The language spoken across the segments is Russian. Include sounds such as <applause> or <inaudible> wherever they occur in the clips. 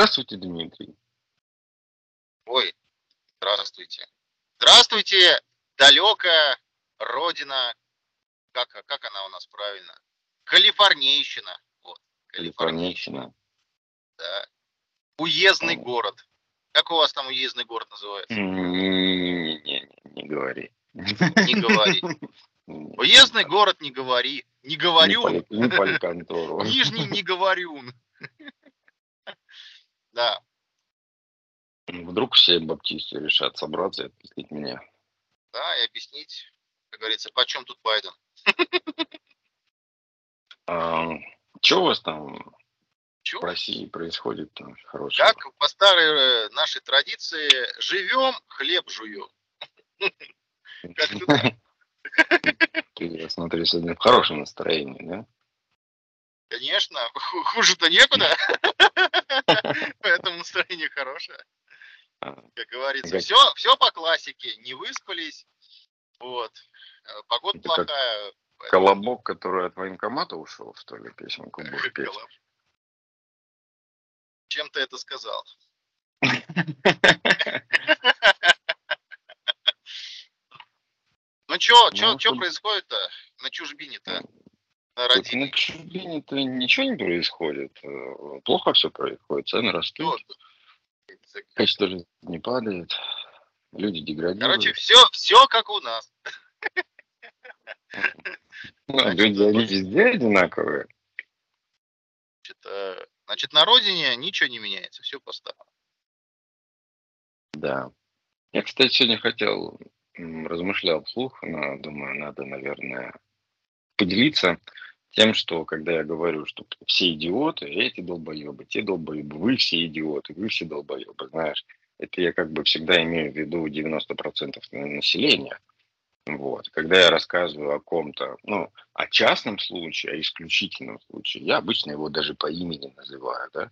Здравствуйте, Дмитрий. Ой, здравствуйте. Здравствуйте, далекая родина. Как, как она у нас правильно? Калифорнийщина. Вот, Калифорнийщина. Да. Уездный О. город. Как у вас там уездный город называется? Не-не-не, не говори. Не говори. Уездный город не говори. Не говорю. Не поликонтору. Нижний не говорю. Да. Вдруг все баптисты решат собраться и отпустить меня. Да, и объяснить, как говорится, почем тут Байден. Что у вас там Чё? в России происходит там хорошего? Как по старой э, нашей традиции, живем, хлеб жуем. Ты, я смотрю, сегодня в хорошем настроении, да? Конечно, ху- хуже-то некуда. <laughs> Поэтому настроение хорошее. А, Как говорится, все, все по классике. Не выспались. Вот. Э, Погода Это плохая. поэтому- Колобок, который от военкомата ушел, что ли, песенку будешь <laughs> петь? Чем ты это сказал? Ну чё, чё, Ну, происходит-то на чужбине-то? На чужбине-то ничего не происходит. Э, Плохо все происходит, цены растут, качество жизни не падает, люди деградируют. Короче, все, все как у нас. <laughs> Ну, люди, они везде одинаковые. Значит, э, значит, на родине ничего не меняется, все по-старому. Да. Я, кстати, сегодня хотел, размышлял вслух, но думаю, надо, наверное, поделиться тем, что когда я говорю, что все идиоты, эти долбоебы, те долбоебы, вы все идиоты, вы все долбоебы, знаешь, это я как бы всегда имею в виду 90% населения. Вот. Когда я рассказываю о ком-то, ну, о частном случае, о исключительном случае, я обычно его даже по имени называю, да,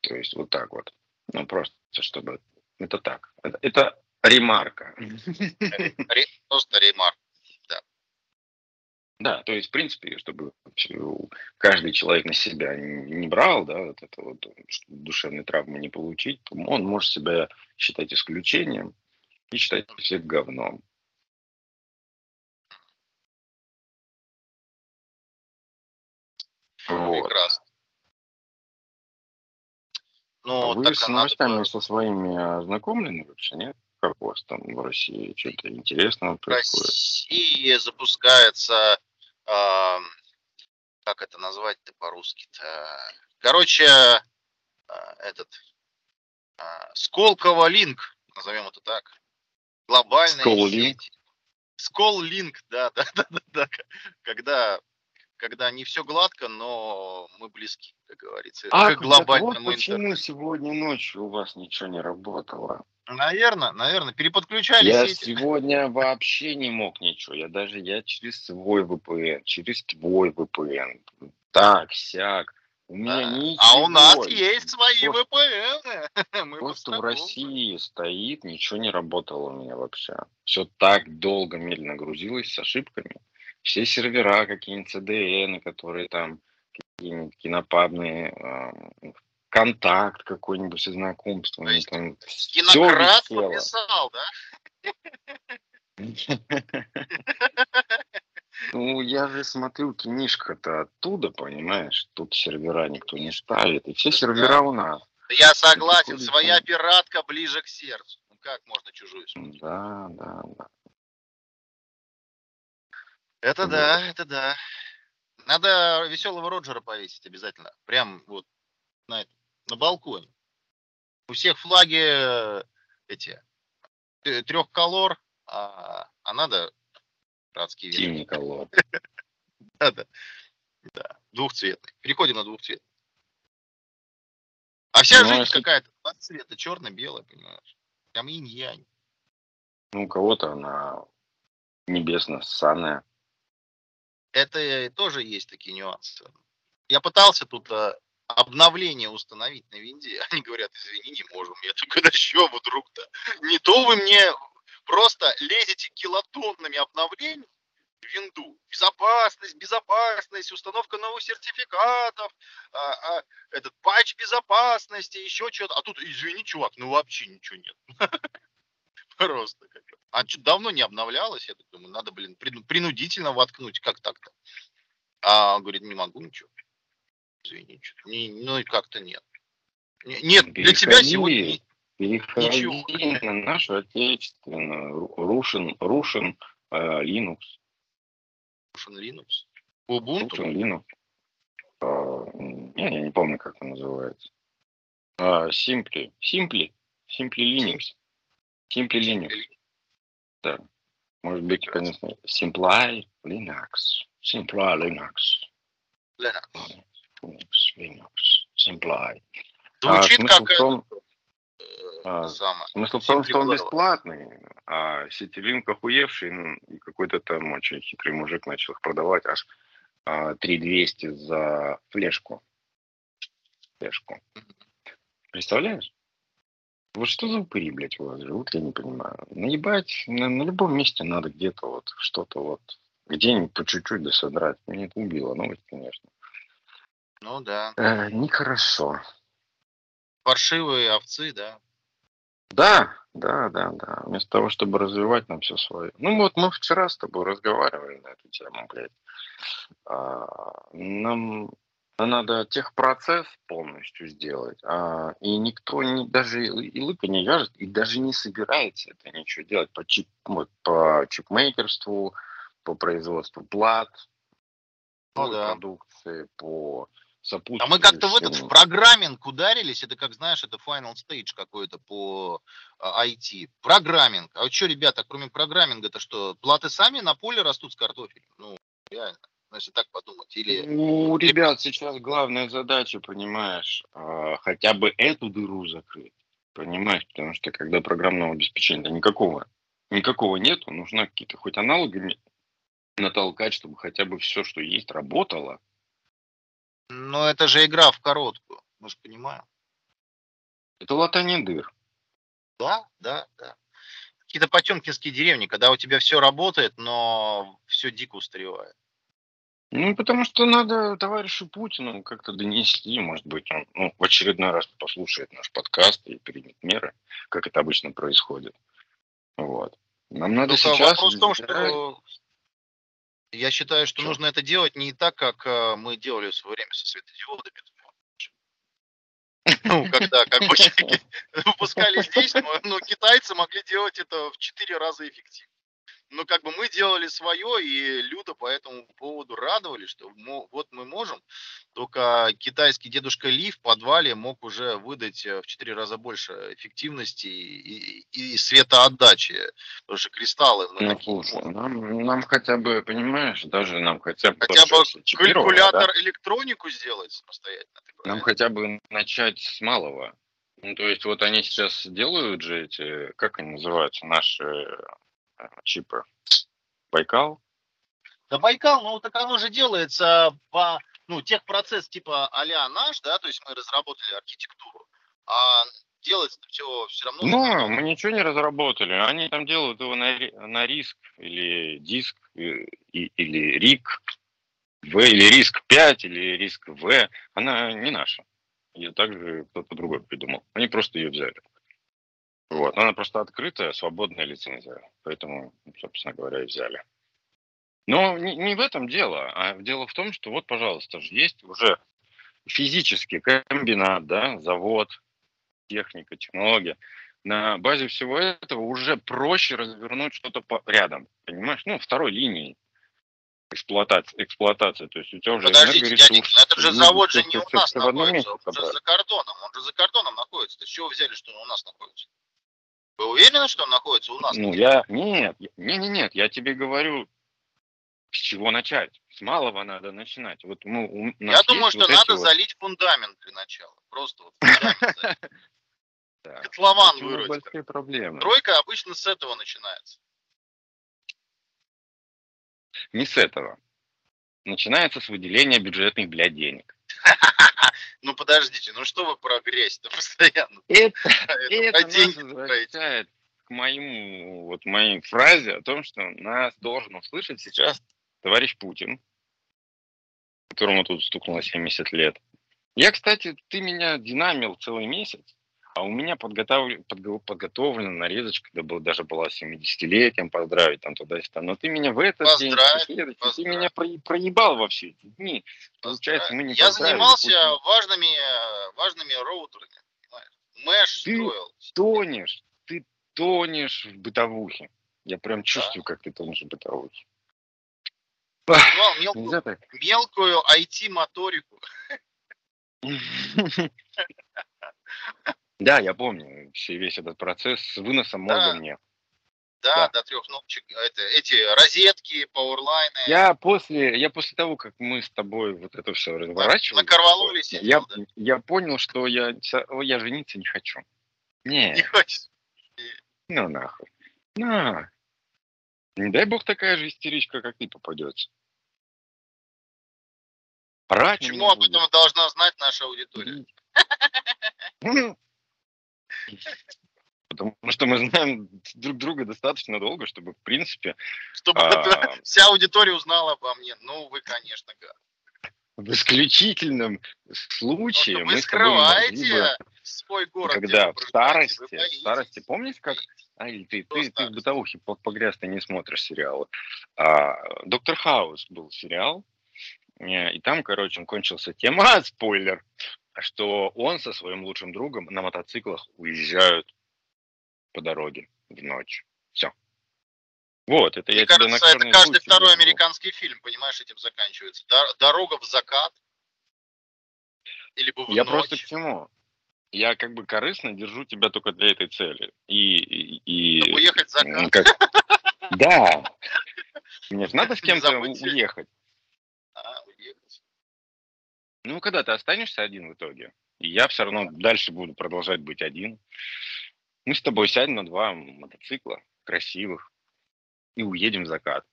то есть вот так вот, ну, просто чтобы, это так, это, это ремарка. Ре- Просто ремарк. Да, то есть, в принципе, чтобы каждый человек на себя не брал, да, вот это вот, душевной травмы не получить, он может себя считать исключением и считать всех говном. Вот. Прекрасно. Ну, А Вы с надо новостями было- со своими ознакомлены вообще, нет? Как у вас там в России что-то интересного В происходит? России запускается, ам, как это назвать-то по-русски-то? Короче, а, этот а, Сколково Линк, назовем это так. Глобальная Сколлинк? сеть. Сколлинк, да, <laughs> да, да, да, да. Когда, когда не все гладко, но мы близки, как говорится, А, к глобальному вот почему интернету. сегодня ночью у вас ничего не работало? Наверное, наверное, переподключали Я сети. сегодня вообще не мог ничего. Я даже я через свой VPN, через твой VPN. Так, сяк. У меня Да. ничего. А у нас есть свои Просто- VPN. <laughs> Мы Просто в. России стоит, ничего не работало у меня вообще. Все так долго, медленно грузилось с ошибками. Все сервера, какие-нибудь CDN, которые там, какие-нибудь кинопабные, э, контакт какой-нибудь там всё Кинократ подписал, да? <laughs> Ну, я же смотрю, книжка-то оттуда, понимаешь? Тут сервера никто не ставит. И все сервера у нас. Я согласен, своя пиратка ближе к сердцу. Ну как можно чужую смотреть? Да, да, да. Это Вот. да, это да. Надо веселого Роджера повесить обязательно. Прям вот на, на балконе. У всех флаги э, эти трех колор, а, а надо братские. Синий колор. <laughs> Да, да. Да, двухцветный. Переходим на двухцветный. А вся Ну, а жизнь какая-то два цвета, черно-белое, понимаешь? Прям инь-янь. Ну, у кого-то она небесно-ссаная. Это тоже есть такие нюансы. Я пытался тут а, обновление установить на винде. <laughs> Они говорят, извини, не можем. Я такой, да что вы вдруг-то? Не то вы мне просто лезете килотоннами обновлений в винду. Безопасность, безопасность, установка новых сертификатов, а, а, этот патч безопасности, еще что-то. А тут, извини, чувак, ну вообще ничего нет. <laughs> Просто как А что, давно не обновлялось? Я думаю, надо, блин, принудительно воткнуть, как так-то? А он говорит, не могу ничего. Извини, что не, ну и как-то нет. Нет, для тебя сегодня Переходи ничего. на нашу отечественную Russian, Russian uh, Linux. Russian Linux? Ubuntu? Russian Linux. Uh, я, я не помню, как это называется. Uh, Simply. Simply. Simply Linux. Simply Linux. Да. Может быть, конечно, Simply Linux. Simply Linux. Linux. Linux, Linux, Simply. Звучит а, как том, э, а, самое. Смысл в том, что он бесплатный, а Ситилинк охуевший, ну, и какой-то там очень хитрый мужик начал их продавать аж а, 3200 за флешку. Флешку. Представляешь? Вот что за упыри, блядь, у вас живут, я не понимаю. Наебать на, на любом месте надо где-то вот что-то вот, где-нибудь по чуть-чуть досодрать. Мне это убило новость, конечно. Ну да. Э, нехорошо. Паршивые овцы, да. Да, да, да, да. Вместо того, чтобы развивать нам все свое. Ну вот мы вчера с тобой разговаривали на эту тему, блядь. А, нам надо техпроцесс полностью сделать, а, и никто не, даже и лыка не вяжет, и даже не собирается это ничего делать по, чип, вот, по чипмейкерству, по производству плат, ну, по да. продукции, по а мы как-то в этот в программинг ударились, это как знаешь, это final stage какой-то по IT. А, программинг. А что, ребята, кроме программинга, это что, платы сами на поле растут с картофелем? Ну, реально, ну, если так подумать. Или... Ну, ребят, сейчас главная задача, понимаешь, а, хотя бы эту дыру закрыть. Понимаешь, потому что когда программного обеспечения никакого, никакого нету, нужно какие-то хоть аналоги натолкать, чтобы хотя бы все, что есть, работало но это же игра в короткую, мы же понимаем. Это латание дыр. Да, да, да. Какие-то потемкинские деревни, когда у тебя все работает, но все дико устаревает. Ну, потому что надо товарищу Путину как-то донести, может быть, он ну, в очередной раз послушает наш подкаст и примет меры, как это обычно происходит. Вот. Нам надо Только сейчас... Вопрос в том, что я считаю, что Что? нужно это делать не так, как э, мы делали в свое время со светодиодами. Ну, когда как бы <laughs> выпускали здесь, но китайцы могли делать это в четыре раза эффективнее но как бы мы делали свое, и Люда по этому поводу радовали, что вот мы можем. Только китайский дедушка Ли в подвале мог уже выдать э, в 4 раза больше эффективности и, и, и светоотдачи. Потому что кристаллы мы ну, слушай, нам, нам хотя бы, понимаешь, даже нам хотя бы... Хотя бы калькулятор да? электронику сделать самостоятельно. Нам хотя бы начать с малого. Ну, то есть вот они сейчас делают же эти, как они называются, наши чипы. Байкал? Да Байкал, ну так оно же делается по, ну, техпроцесс типа а наш, да, то есть мы разработали архитектуру, а делается все все равно... Ну, мы ничего не разработали, они там делают его на, на риск или диск, и, или рик, В, или риск 5, или риск В, она не наша. Ее также кто-то другой придумал. Они просто ее взяли. Вот. Она просто открытая, свободная лицензия. Поэтому, собственно говоря, и взяли. Но не, не в этом дело, а дело в том, что вот, пожалуйста, есть уже физический комбинат, да, завод, техника, технология. На базе всего этого уже проще развернуть что-то рядом, понимаешь? Ну, второй линии эксплуатации, эксплуатации. То есть у тебя уже Подождите. Дяденька, это же завод же не у нас находится, он же за кордоном, он же за кордоном находится. То есть чего взяли, что он у нас находится? Вы уверены, что он находится у нас? Ну, я... Нет, не, не, нет, я тебе говорю, с чего начать. С малого надо начинать. Вот мы, у я думаю, что вот надо вот... залить фундамент для начала. Просто вот <laughs> Котлован вырыть. большие проблемы. Тройка обычно с этого начинается. Не с этого. начинается с выделения бюджетных, блядь, денег. <laughs> Ну подождите, ну что вы про грязь-то <laughs> постоянно? Это, <laughs> Это это нас возвращает к моему, вот моей фразе о том, что нас должен услышать сейчас товарищ Путин, которому тут стукнуло 70 лет. Я, кстати, ты меня динамил целый месяц, а у меня подготовлен, подготовлена нарезочка, да был, даже была 70-летием поздравить там туда-сюда. Но ты меня в этот день, в Поздравь, следующий, ты меня про- проебал во все эти дни. Получается, мы не Я занимался Путина. важными, важными роутерами. Мэш Ты- строил. тонешь, ты тонешь в бытовухе. Я прям чувствую, как ты тонешь в бытовухе. <laughs> Мелкую, мелкую IT-моторику. <laughs> <laughs> Да, я помню все, весь этот процесс с выносом мозга Да. мне. Да, Да. до трех кнопочек. Это, эти розетки, пауэрлайны. Я после, я после того, как мы с тобой вот это все разворачивали, на Корвалоле я, да? я понял, что я, я жениться не хочу. Не, <laughs> Не хочешь? ну нахуй. На. Не дай бог такая же истеричка, как ты, попадется. Орать на Почему об этом должна знать наша аудитория? <laughs> Потому что мы знаем друг друга достаточно долго, чтобы, в принципе, Чтобы а, вся аудитория узнала обо мне. Ну, вы, конечно, гад. в исключительном случае мы вы бы, скрываете свой город. когда в старости, в старости, помнишь, как А, или ты, ты, ты в бытовухе по- погряз, ты не смотришь сериалы. А, Доктор Хаус был сериал, э, и там, короче, он кончился тем, а, <laughs> спойлер, что он со своим лучшим другом на мотоциклах уезжают по дороге в ночь. Все. Вот, это Мне я тебе кажется, это черный каждый второй говорю. американский фильм, понимаешь, этим заканчивается. Дор- Дорога в закат. Или бы в Я ночь. просто к чему? Я как бы корыстно держу тебя только для этой цели. И, и, и- Чтобы уехать в закат. как- <laughs> Да. Мне же надо с кем-то уехать. А, уехать. Ну, когда ты останешься один в итоге, я все равно дальше буду продолжать быть один, мы с тобой сядем на два мотоцикла красивых и уедем в закат.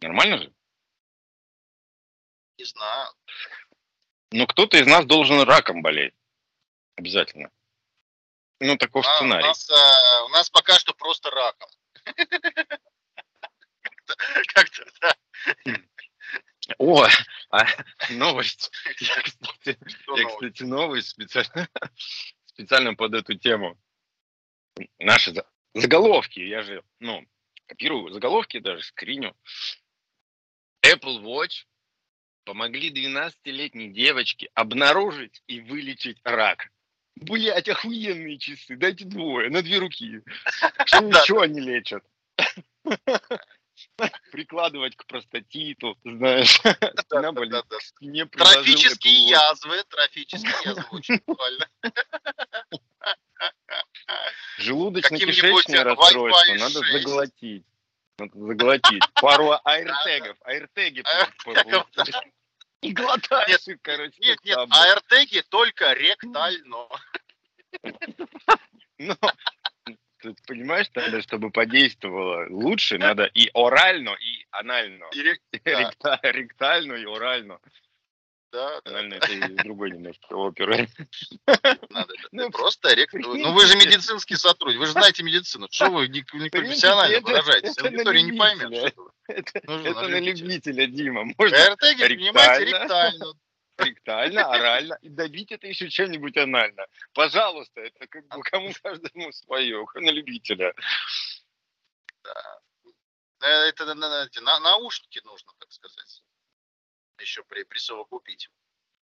Нормально же? Не знаю. Но кто-то из нас должен раком болеть. Обязательно. Ну, таков А, у, сценарий. нас, а, у нас пока что просто раком. <laughs> Как-то- Как-то, да. О, а, новость. Я, <laughs> кстати, Что Я, нового? кстати, новость специально, <laughs> специально под эту тему. Наши за- заголовки, я же, ну, копирую заголовки, даже скриню. Apple Watch помогли 12-летней девочке обнаружить и вылечить рак. Блять, охуенные часы, дайте двое, на две руки. <laughs> Что еще они лечат? <laughs> Прикладывать к простатиту, знаешь, Да-да-да. к спине приложил Трофические язвы, трофические язвы, очень правильно. Желудочно-кишечное расстройство надо 6. заглотить. Надо заглотить. Пару аиртегов. Аиртеги. По- И глотаешь короче. Нет, нет, аэртеги только ректально. <laughs> Но ты понимаешь, надо, чтобы подействовало лучше, надо и орально, и анально. И рек- <laughs> да. Ректа- Ректально и орально. Да, да, Анально это из другой немножко оперы. надо. Ну, Просто рек... прикинь Ну вы же медицинский сотрудник, вы же знаете медицину. Что вы не, не профессионально выражаетесь? Аудитория не поймет. Это, это на любителя. Дима. Можно Аэртеги, понимаете, ректально. Ректально. орально, и добить это еще чем-нибудь анально. Пожалуйста, это как бы кому <laughs> каждому свое, на любителя. Э, Это на- на- наушники нужно, так сказать. Еще при, присовокупить.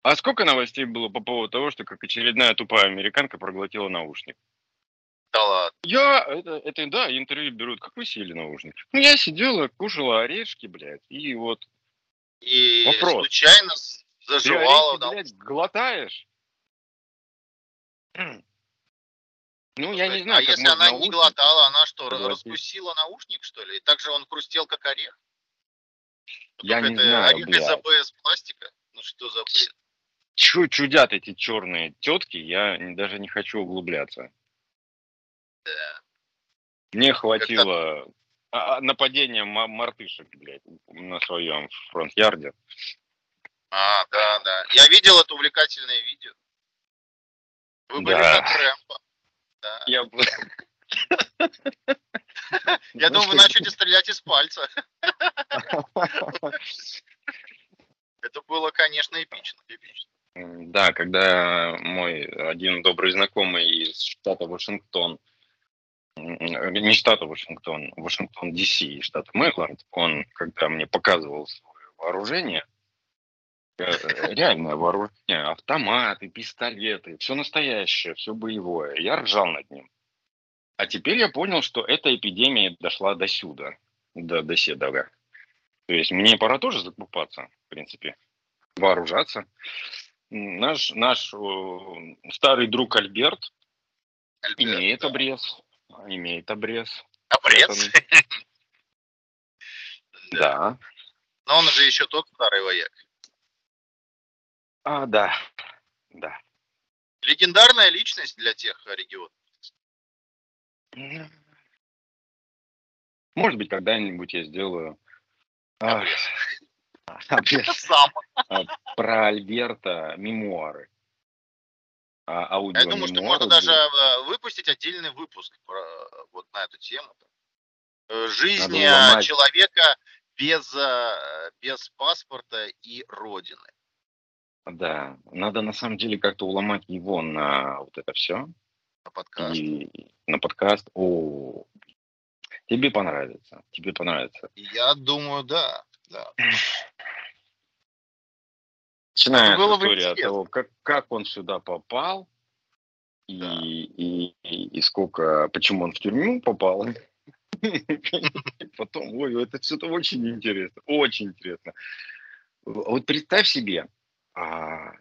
А сколько новостей было по поводу того, что как очередная тупая американка проглотила наушник? Да ладно. Я, это, это да, интервью берут, как вы сели наушник? Ну, я сидела, кушала орешки, блядь, и вот И Вопрос. случайно ты орешки, да, блядь, глотаешь? Ну, я не а знаю, как если она не наушник- глотала, она что, проглотить. раскусила наушник, что ли? И так же он хрустел, как орех? Я Только не это знаю, Орех из блядь. АБС пластика? Ну что за бред? Чё чудят эти черные тетки, я не- даже не хочу углубляться. Мне хватило а, нападение ма- мартышек, блядь, на своем фронт-ярде. А, да, да. Я видел это увлекательное видео. Вы были Да. как Рэмбо. Да. Я, <laughs> Я думаю, вы начнете стрелять из пальца. <laughs> Это было, конечно, эпично. эпично. Да, когда мой один добрый знакомый из штата Вашингтон, не штата Вашингтон, Вашингтон, Ди-Си, штат Мэриленд, он, когда мне показывал свое вооружение, реальное вооружение, автоматы, пистолеты, все настоящее, все боевое, я ржал над ним. А теперь я понял, что эта эпидемия дошла до сюда, до, до седога. То есть мне пора тоже закупаться, в принципе, вооружаться. Наш, наш э, старый друг Альберт Альберт, имеет да. обрез. Имеет обрез. Обрез. <laughs> Да. Но он же еще тот старый вояк. А, да. Да. Легендарная личность для тех регионов. Может быть, когда-нибудь я сделаю <laughs> а, Сам. про Альберта мемуары. А, аудио Я думаю, что можно даже э, выпустить отдельный выпуск про, э, вот на эту тему. Э, Жизнь э, человека без, э, без паспорта и родины. Да, надо на самом деле как-то уломать его на вот это все. На подкаст. И на подкаст. О, тебе понравится. Тебе понравится. Я думаю, да. да. Начиная было с бы истории от того, как, как он сюда попал, и, Да. и, и, и сколько, почему он в тюрьму попал. <laughs> Потом, ой, это все-то очень интересно, очень интересно. Вот представь себе, а,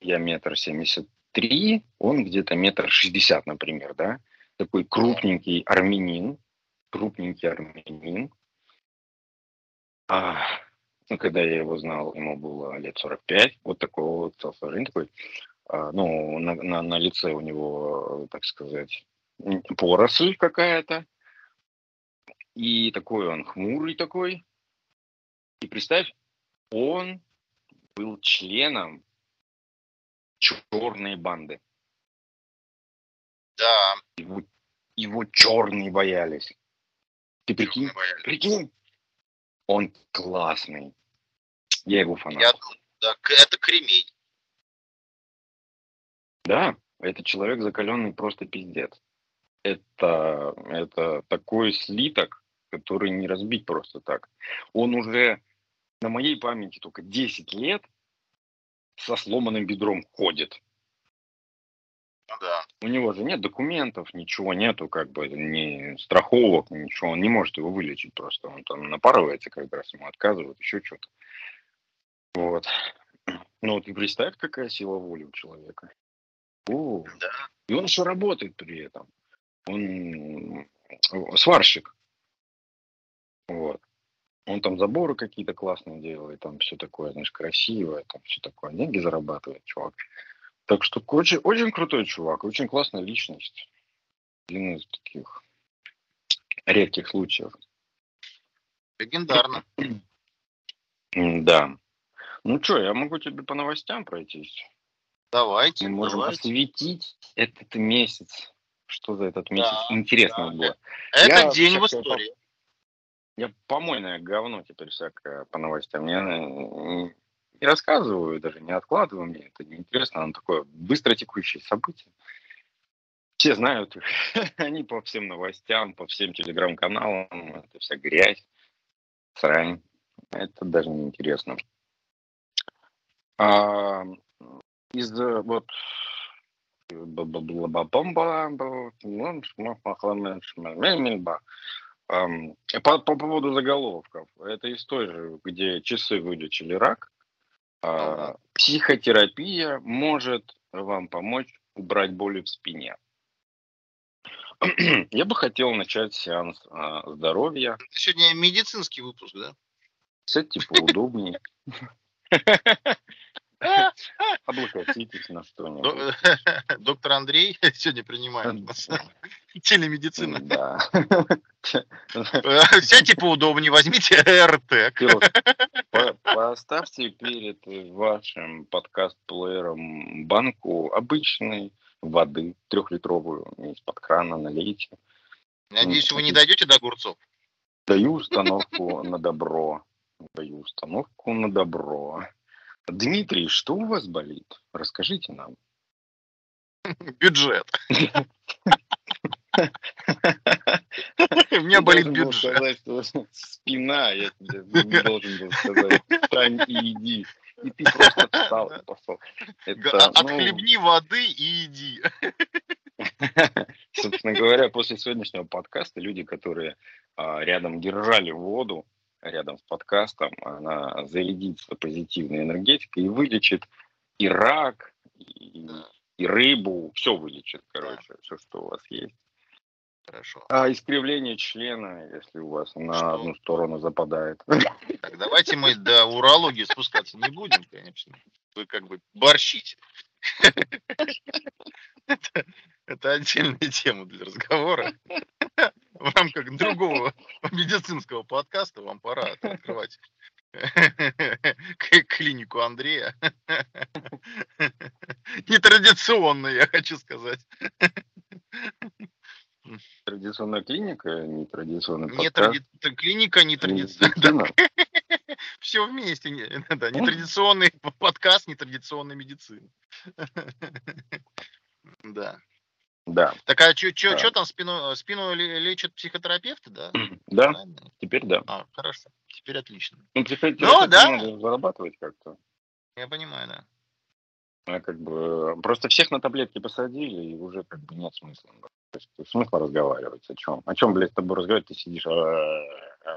я метр семьдесят три, он где-то метр шестьдесят, например, да? Такой крупненький армянин, крупненький армянин. А, ну, когда я его знал, ему было лет 45, вот такого вот телосложения такой, а, ну, на, на, на лице у него, так сказать, поросль какая-то, и такой он хмурый такой. И представь, он был членом черной банды. Да. Его, его черные боялись. Ты прикинь? черные боялись. Прикинь? Он классный. Я его фанат. Я да, это кремень. Да, это человек закаленный просто пиздец. Это, это такой слиток, который не разбить просто так. Он уже на моей памяти только 10 лет со сломанным бедром ходит. Ну да. У него же нет документов, ничего нету, как бы ни страховок, ничего. Он не может его вылечить просто. Он там напарывается, как раз ему отказывают, еще что-то. Вот. Ну вот и представь, какая сила воли у человека. О, Да. и он еще работает при этом. Он сварщик. Вот. Он там заборы какие-то классные делает, там все такое, знаешь, красивое, там все такое. Деньги зарабатывает, чувак. Так что очень, очень крутой чувак, очень классная личность. Один из таких редких случаев. Легендарно. <clears throat> Да. Ну что, я могу тебе по новостям пройтись. Давайте, Мы можем давайте. осветить этот месяц. Что за этот месяц Да, интересного да. было. Это Я день в истории. Я помойное говно теперь всякое по новостям. Я э, не рассказываю, даже не откладываю, мне это неинтересно. Оно такое быстро текущее событие. Все знают. <laughs> Они по всем новостям, по всем телеграм-каналам. Это вся грязь, срань. Это даже не интересно. А, из э, вот Ам, По, по поводу заголовков. Это из той же, где часы вылечили рак. А. Психотерапия может вам помочь убрать боли в спине. <clears throat> Я бы хотел начать сеанс а, здоровья. Это сегодня медицинский выпуск, да? Сядьте поудобнее. <laughs> Облокотитесь на что-нибудь. До- <laughs> Доктор Андрей сегодня принимает. <laughs> нас. <laughs> Телемедицина. Да. Э, Сядьте поудобнее, возьмите РТ. Поставьте перед вашим подкаст-плеером банку обычной воды трехлитровую из-под крана налейте. Надеюсь, вы не дойдете до огурцов. Даю установку на добро. Даю установку на добро. Дмитрий, что у вас болит? Расскажите нам. Бюджет. <laughs> У меня болит бюджет. спина, я тебе <laughs> не должен был сказать. Встань и иди. И ты просто встал и пошел. Это, ну, Отхлебни воды и иди. <laughs> собственно говоря, после сегодняшнего подкаста люди, которые а, рядом держали воду, рядом с подкастом, она зарядится позитивной энергетикой и вылечит и рак, и, и рыбу, все вылечит, короче, все, что у вас есть. Хорошо. А искривление члена, если у вас на Что? одну сторону западает. Так, давайте мы до урологии спускаться не будем, конечно. Вы как бы борщите. Это, это отдельная тема для разговора. В рамках другого медицинского подкаста вам пора открывать клинику Андрея. Нетрадиционно, я хочу сказать. Традиционная клиника, нетрадиционный Не подкаст. тради- Клиника нетрадиционная. Медицина. Все вместе. не- <laughs> Да, нетрадиционный <laughs> подкаст нетрадиционной медицины. <laughs> Да. Да, Так а что Да. там спину, спину ле- лечат психотерапевты, да? да, Правильно? теперь да. А, хорошо. Теперь отлично. Ну, приходите, Ну, да. надо зарабатывать как-то. Я понимаю, да. А как бы просто всех на таблетки посадили, и уже как бы нет смысла. То есть смысла разговаривать о чем? О чем, блядь, с тобой разговаривать? Ты сидишь, а,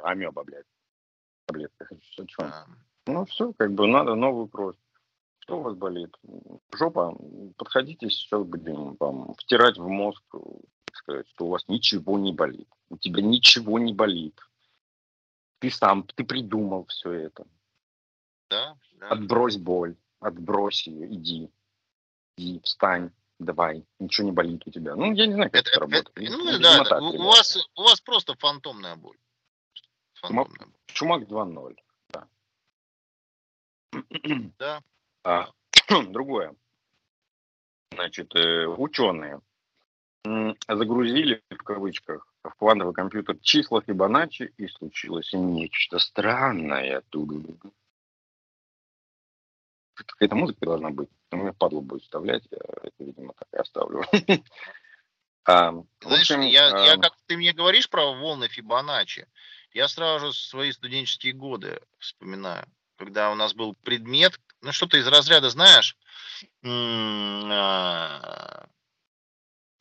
амеба, блядь, таблетках. О чем? Ну все, как бы надо новую кровь. Что у вас болит? Жопа? Подходите сейчас будем вам втирать в мозг, так сказать, что у вас ничего не болит. У тебя ничего не болит. Ты сам, ты придумал все это. Да, да. Отбрось боль, отбрось ее, иди. Иди, встань, давай, ничего не болит у тебя. Ну, я не знаю, как это, Это- работает. это- ну да, так у, вас, у вас просто фантомная боль. Фантомная боль. Чумак 2.0, да. <clears throat> Да. А, <clears throat> другое. Значит, э, ученые загрузили, в кавычках, в квантовый компьютер числа Фибоначчи, и случилось нечто странное. Какая-то музыка должна быть. У меня падлу будет вставлять, я это, видимо, так и оставлю. <laughs> А, Знаешь, общем, я, я а, как ты мне говоришь про волны Фибоначчи, я сразу же свои студенческие годы вспоминаю, когда у нас был предмет, ну что-то из разряда, знаешь, а,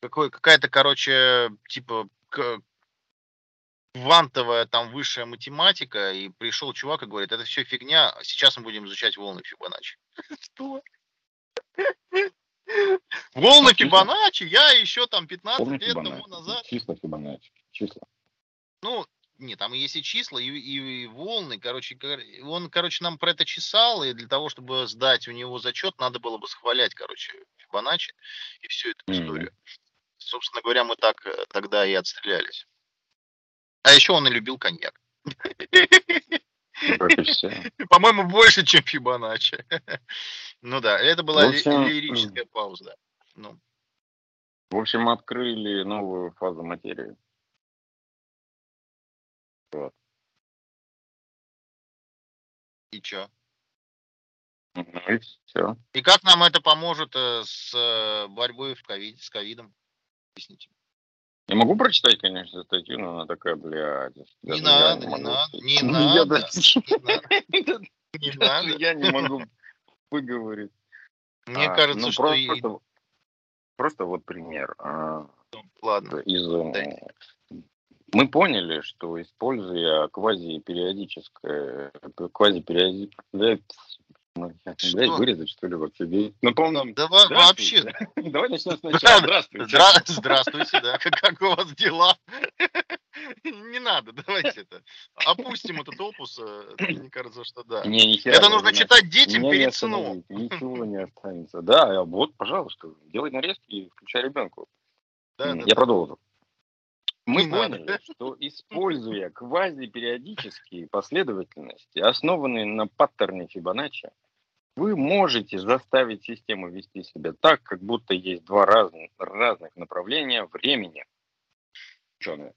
какой, какая-то, короче, типа квантовая там высшая математика, и пришел чувак и говорит, это все фигня, сейчас мы будем изучать волны Фибоначчи. <laughs> Что? Волны Фибоначчи я еще там 15 помню лет тому назад Числа Фибоначчи. Числа. ну, не, там есть и числа, и, и- и волны, короче, кор- он, короче, нам про это чесал, и для того, чтобы сдать у него зачет, надо было бы схвалять, короче, Фибоначчи и всю эту историю. Собственно говоря, мы так э, тогда и отстрелялись. А еще он и любил коньяк. <laughs> Ну. <laughs> По-моему, больше, чем Фибоначчи. <laughs> Ну да, это была общем, ли- лирическая пауза. Ну, В общем, открыли новую фазу материи. и чё? Ну и все. И как нам это поможет э, с э, борьбой в ковид, с ковидом? Объясните. Я могу прочитать, конечно, статью, но она такая, блядь. <laughs> Не надо, не надо, не надо, не надо, не надо. Я не могу выговорить. Мне А, кажется, ну, что просто, вот пример. а, Ладно. из, э, мы поняли, что используя квазипериодическое, квазипериодическое, блядь, Что? вырезать что ли вообще? Ну, по-моему, Да во- вообще. здравствуйте. Давай начнем сначала. <laughs> Здравствуйте. Здра- Здравствуйте, да. Как, как у вас дела? <laughs> Не надо, давайте это. Опустим этот опус. э, Мне кажется, что да. Не, ни хера Это не нужно читать детям не перед сном. <laughs> Ничего не останется. Да, вот, пожалуйста, делай нарезки и включай ребенку. Да, М, да, Я да. Мы поняли, что <laughs> используя квазипериодические последовательности, основанные на паттерне Фибоначчи, вы можете заставить систему вести себя так, как будто есть два разных, разных направления времени. Ученые.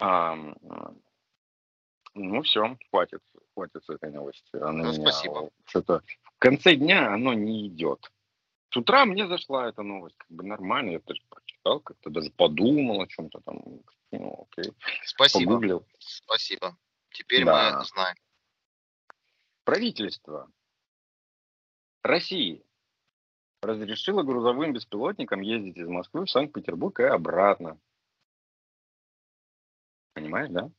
А, ну все, хватит, хватит с этой новости. Она Ну, меня спасибо. Что-то в конце дня оно не идет. С утра мне зашла эта новость, как бы нормально, я даже прочитал, как-то даже подумал о чем-то там, ну, окей, Спасибо. погуглил. Спасибо. Теперь Да. мы знаем. Правительство России разрешило грузовым беспилотникам ездить из Москвы в Санкт-Петербург и обратно. Понимаешь, да?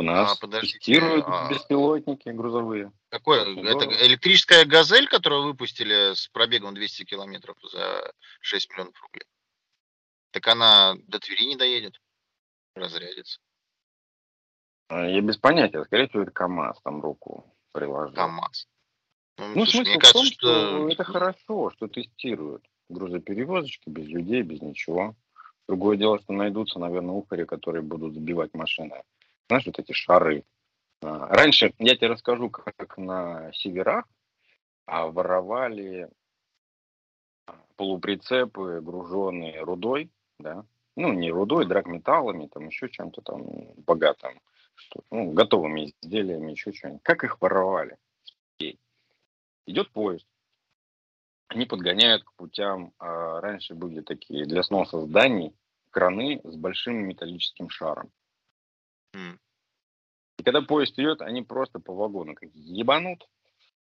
У нас подождите, тестируют а- беспилотники грузовые. Какое? Это электрическая газель, которую выпустили с пробегом 200 километров за 6 миллионов рублей. Так она до Твери не доедет. Разрядится. А, Я без понятия, скорее всего, это КАМАЗ там руку приложил. КамАЗ. Ну, слушай, смысл мне в кажется, том, что... что это хорошо, что тестируют грузоперевозочки без людей, без ничего. Другое дело, что найдутся, наверное, ухари, которые будут сбивать машины. Знаешь, вот эти шары. А, Раньше, я тебе расскажу, как на северах а, воровали а, полуприцепы, груженные рудой, да, ну, не рудой, драгметаллами, там еще чем-то там богатым, что, ну, готовыми изделиями, еще что-нибудь. Как их воровали? Идет поезд, они подгоняют к путям. а, раньше были такие для сноса зданий краны с большим металлическим шаром. И когда поезд идет, они просто по вагону как ебанут,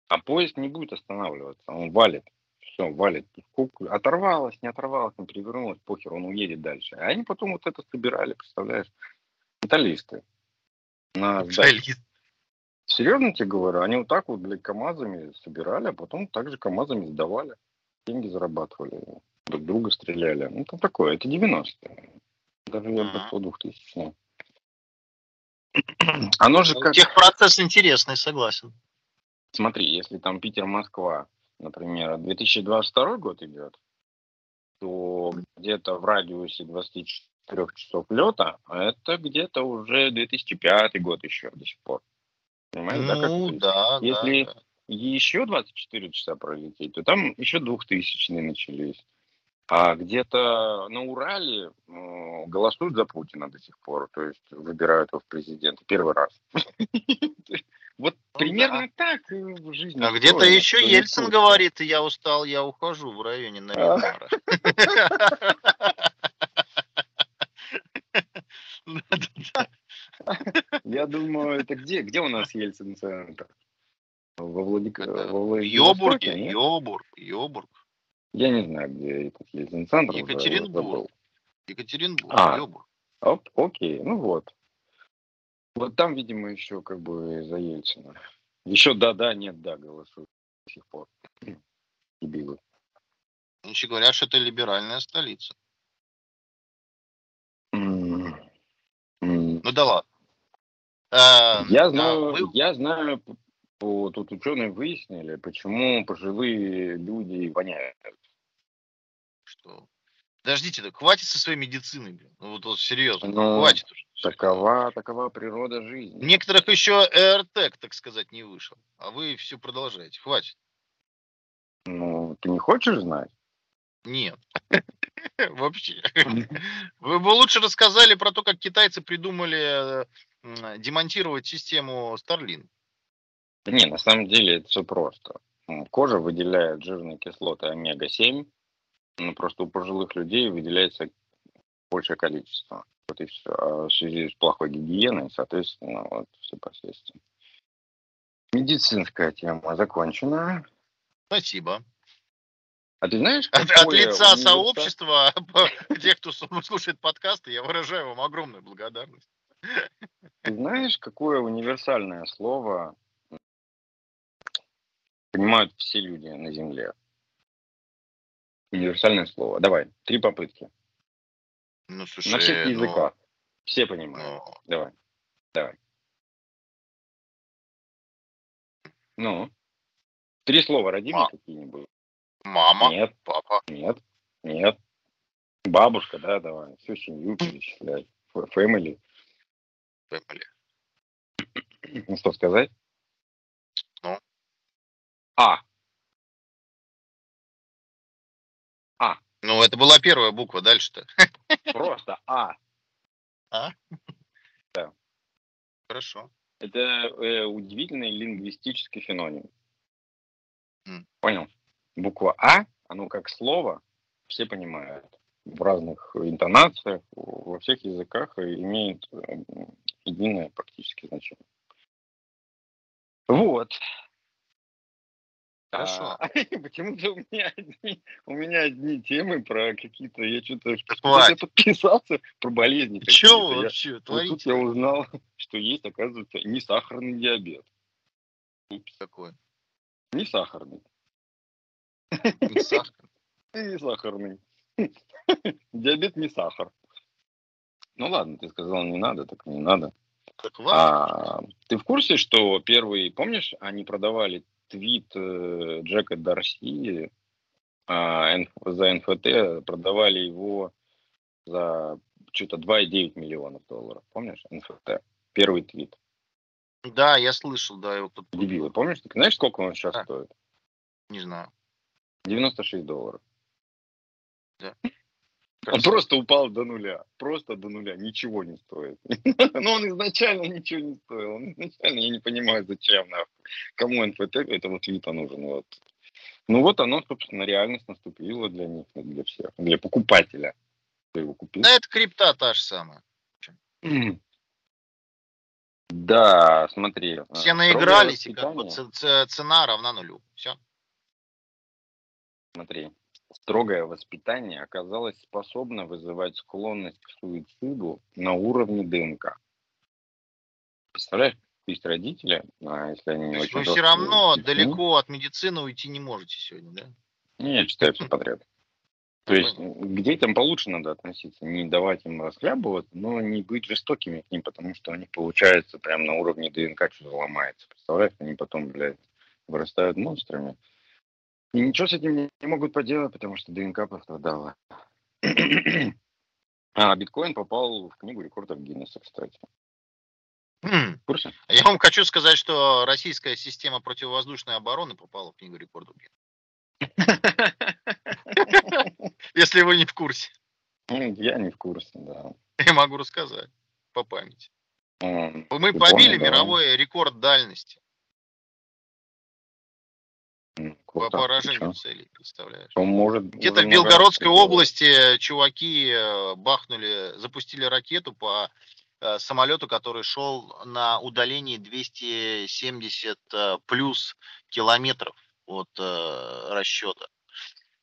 а поезд не будет останавливаться, он валит. Все, валит. Сколько- Оторвалось, не оторвалось, не перевернулось, похер, он уедет дальше. А они потом вот это собирали, представляешь, металлисты. На. Специалист. Серьезно тебе говорю, они вот так вот, блядь, КАМАЗами собирали, а потом также КАМАЗами сдавали. Деньги зарабатывали, друг друга стреляли. Ну, это такое, это 90-е. Даже я бы сказал 2000 <clears throat> Оно же как... Техпроцесс интересный, согласен. Смотри, если там Питер-Москва, например, 2022 год идет, то где-то в радиусе 24 часов лета, а это где-то уже 2005 год еще до сих пор. Понимаешь, да, как Ну, есть да, если- да, да. еще 24 часа пролететь, то там еще 2000 начались. А где-то на Урале э, голосуют за Путина до сих пор, то есть выбирают его в президенты первый раз. <laughs> Вот Ну примерно так в жизни. А где-то еще Ельцин говорит, я устал, я ухожу в районе <laughs> Наринара. <laughs> Я думаю, это где? Где у нас? Во, Владик... Это во В Владивостоке, Йобурге? Йобург, Йобург, Я не знаю, где этот Ельцин-центр. уже Екатеринбург. Екатеринбург, А. Оп, окей, ну вот. Вот там, видимо, еще как бы за Ельцина. Еще да-да, нет-да голосуют до сих пор. <clears throat> Дебилы. Еще говорят, что это либеральная столица. М, м. Ну да ладно. А, Я а знаю, вы- я знаю, тут ученые выяснили, почему пожилые люди воняют. что? Подождите, так хватит со своей медициной, блин. Ну вот, вот серьезно, Ну, хватит уже. Такова, такова природа жизни. Некоторых еще AirTag, так сказать, не вышел. А вы все продолжаете. Хватит. Ну, ты не хочешь знать? Нет. <laughs> Вообще. Вы бы лучше рассказали про то, как китайцы придумали э, демонтировать систему Starlink. Да Не, на самом деле это все просто. Кожа выделяет жирные кислоты омега-7, но просто у пожилых людей выделяется большее количество. Вот и все. А в связи с плохой гигиеной, соответственно, вот все последствия. Медицинская тема закончена. Спасибо. А ты знаешь, От, от лица универса- сообщества, <laughs> тех, кто слушает подкасты, я выражаю вам огромную благодарность. Ты знаешь, какое универсальное слово понимают все люди на Земле? Универсальное слово. Давай, три попытки. Ну, слушай, На всех ну, языках. Все понимают. ну, Давай. Давай. Ну. Три слова роди мне Ма- какие-нибудь. мама, Нет, папа, нет, нет. Бабушка, да, давай. Всю семью <clears throat> перечислять. Family. Family. Ну что сказать? Ну? А. Ну, это была первая буква, дальше-то. <laughs> Просто А. Хорошо. Это э, удивительный лингвистический феномен. М. Понял? Буква А, оно как слово, все понимают. В разных интонациях, во всех языках имеет э, единое практически значение. Вот. Хорошо. А, <laughs> Почему-то у меня одни, у меня одни темы про какие-то, я что-то <laughs> я подписался про болезни. <laughs> Чего какие-то. Я- вообще вот тут я узнал, что есть, оказывается, не сахарный диабет. Упс, Такое. не сахарный. Не сахар. И не сахарный. Диабет не сахар. Ну ладно, ты сказал не надо, так не надо. Так важно. А, ты в курсе, что первый, помнишь, они продавали твит э, Джека Дарси а, за НФТ, продавали его за что-то 2,9 миллионов долларов. Помнишь, НФТ? Первый твит. Да, я слышал, да, его кто-то Дебилы, помнишь? Ты знаешь, сколько он сейчас Да. стоит? Не знаю. 96 долларов. Он просто упал до нуля. Просто до нуля. Ничего не стоит. <laughs> Но он изначально ничего не стоил. Он изначально, я не понимаю, зачем. нахуй. Кому НФТ этого твита нужен. Вот. Ну вот оно, собственно, реальность наступила для них, для всех. Для покупателя. Кто его купил. Да, это крипта та же самая. Да, смотри. Все наигрались, и как бы цена равна нулю. Все. Смотри, строгое воспитание оказалось способно вызывать склонность к суициду на уровне ДНК. Представляешь, есть родители, а если они не очень Вы все равно детьми, далеко от медицины уйти не можете сегодня, да? не, Я читаю все подряд. То есть к детям получше надо относиться, не давать им расхлябываться, но не быть жестокими к ним, потому что у них получается прям на уровне ДНК что-то ломается. Представляешь, они потом, блядь, вырастают монстрами. И ничего с этим не, могут поделать, потому что ДНК пострадала. <clears throat> А биткоин попал в книгу рекордов Гиннесса, кстати. Хм. Я вам хочу сказать, что российская система противовоздушной обороны попала в книгу рекордов. <laughs> Если вы не в курсе, Ну, Я не в курсе, да. я могу рассказать по памяти. Мы побили мировой рекорд дальности по круто. поражению Ничего. целей, представляешь? Он может Где-то в раз Белгородской сделать. области чуваки э, бахнули, запустили ракету по э, самолету, который шел на удалении 270 э, плюс километров от э, расчета.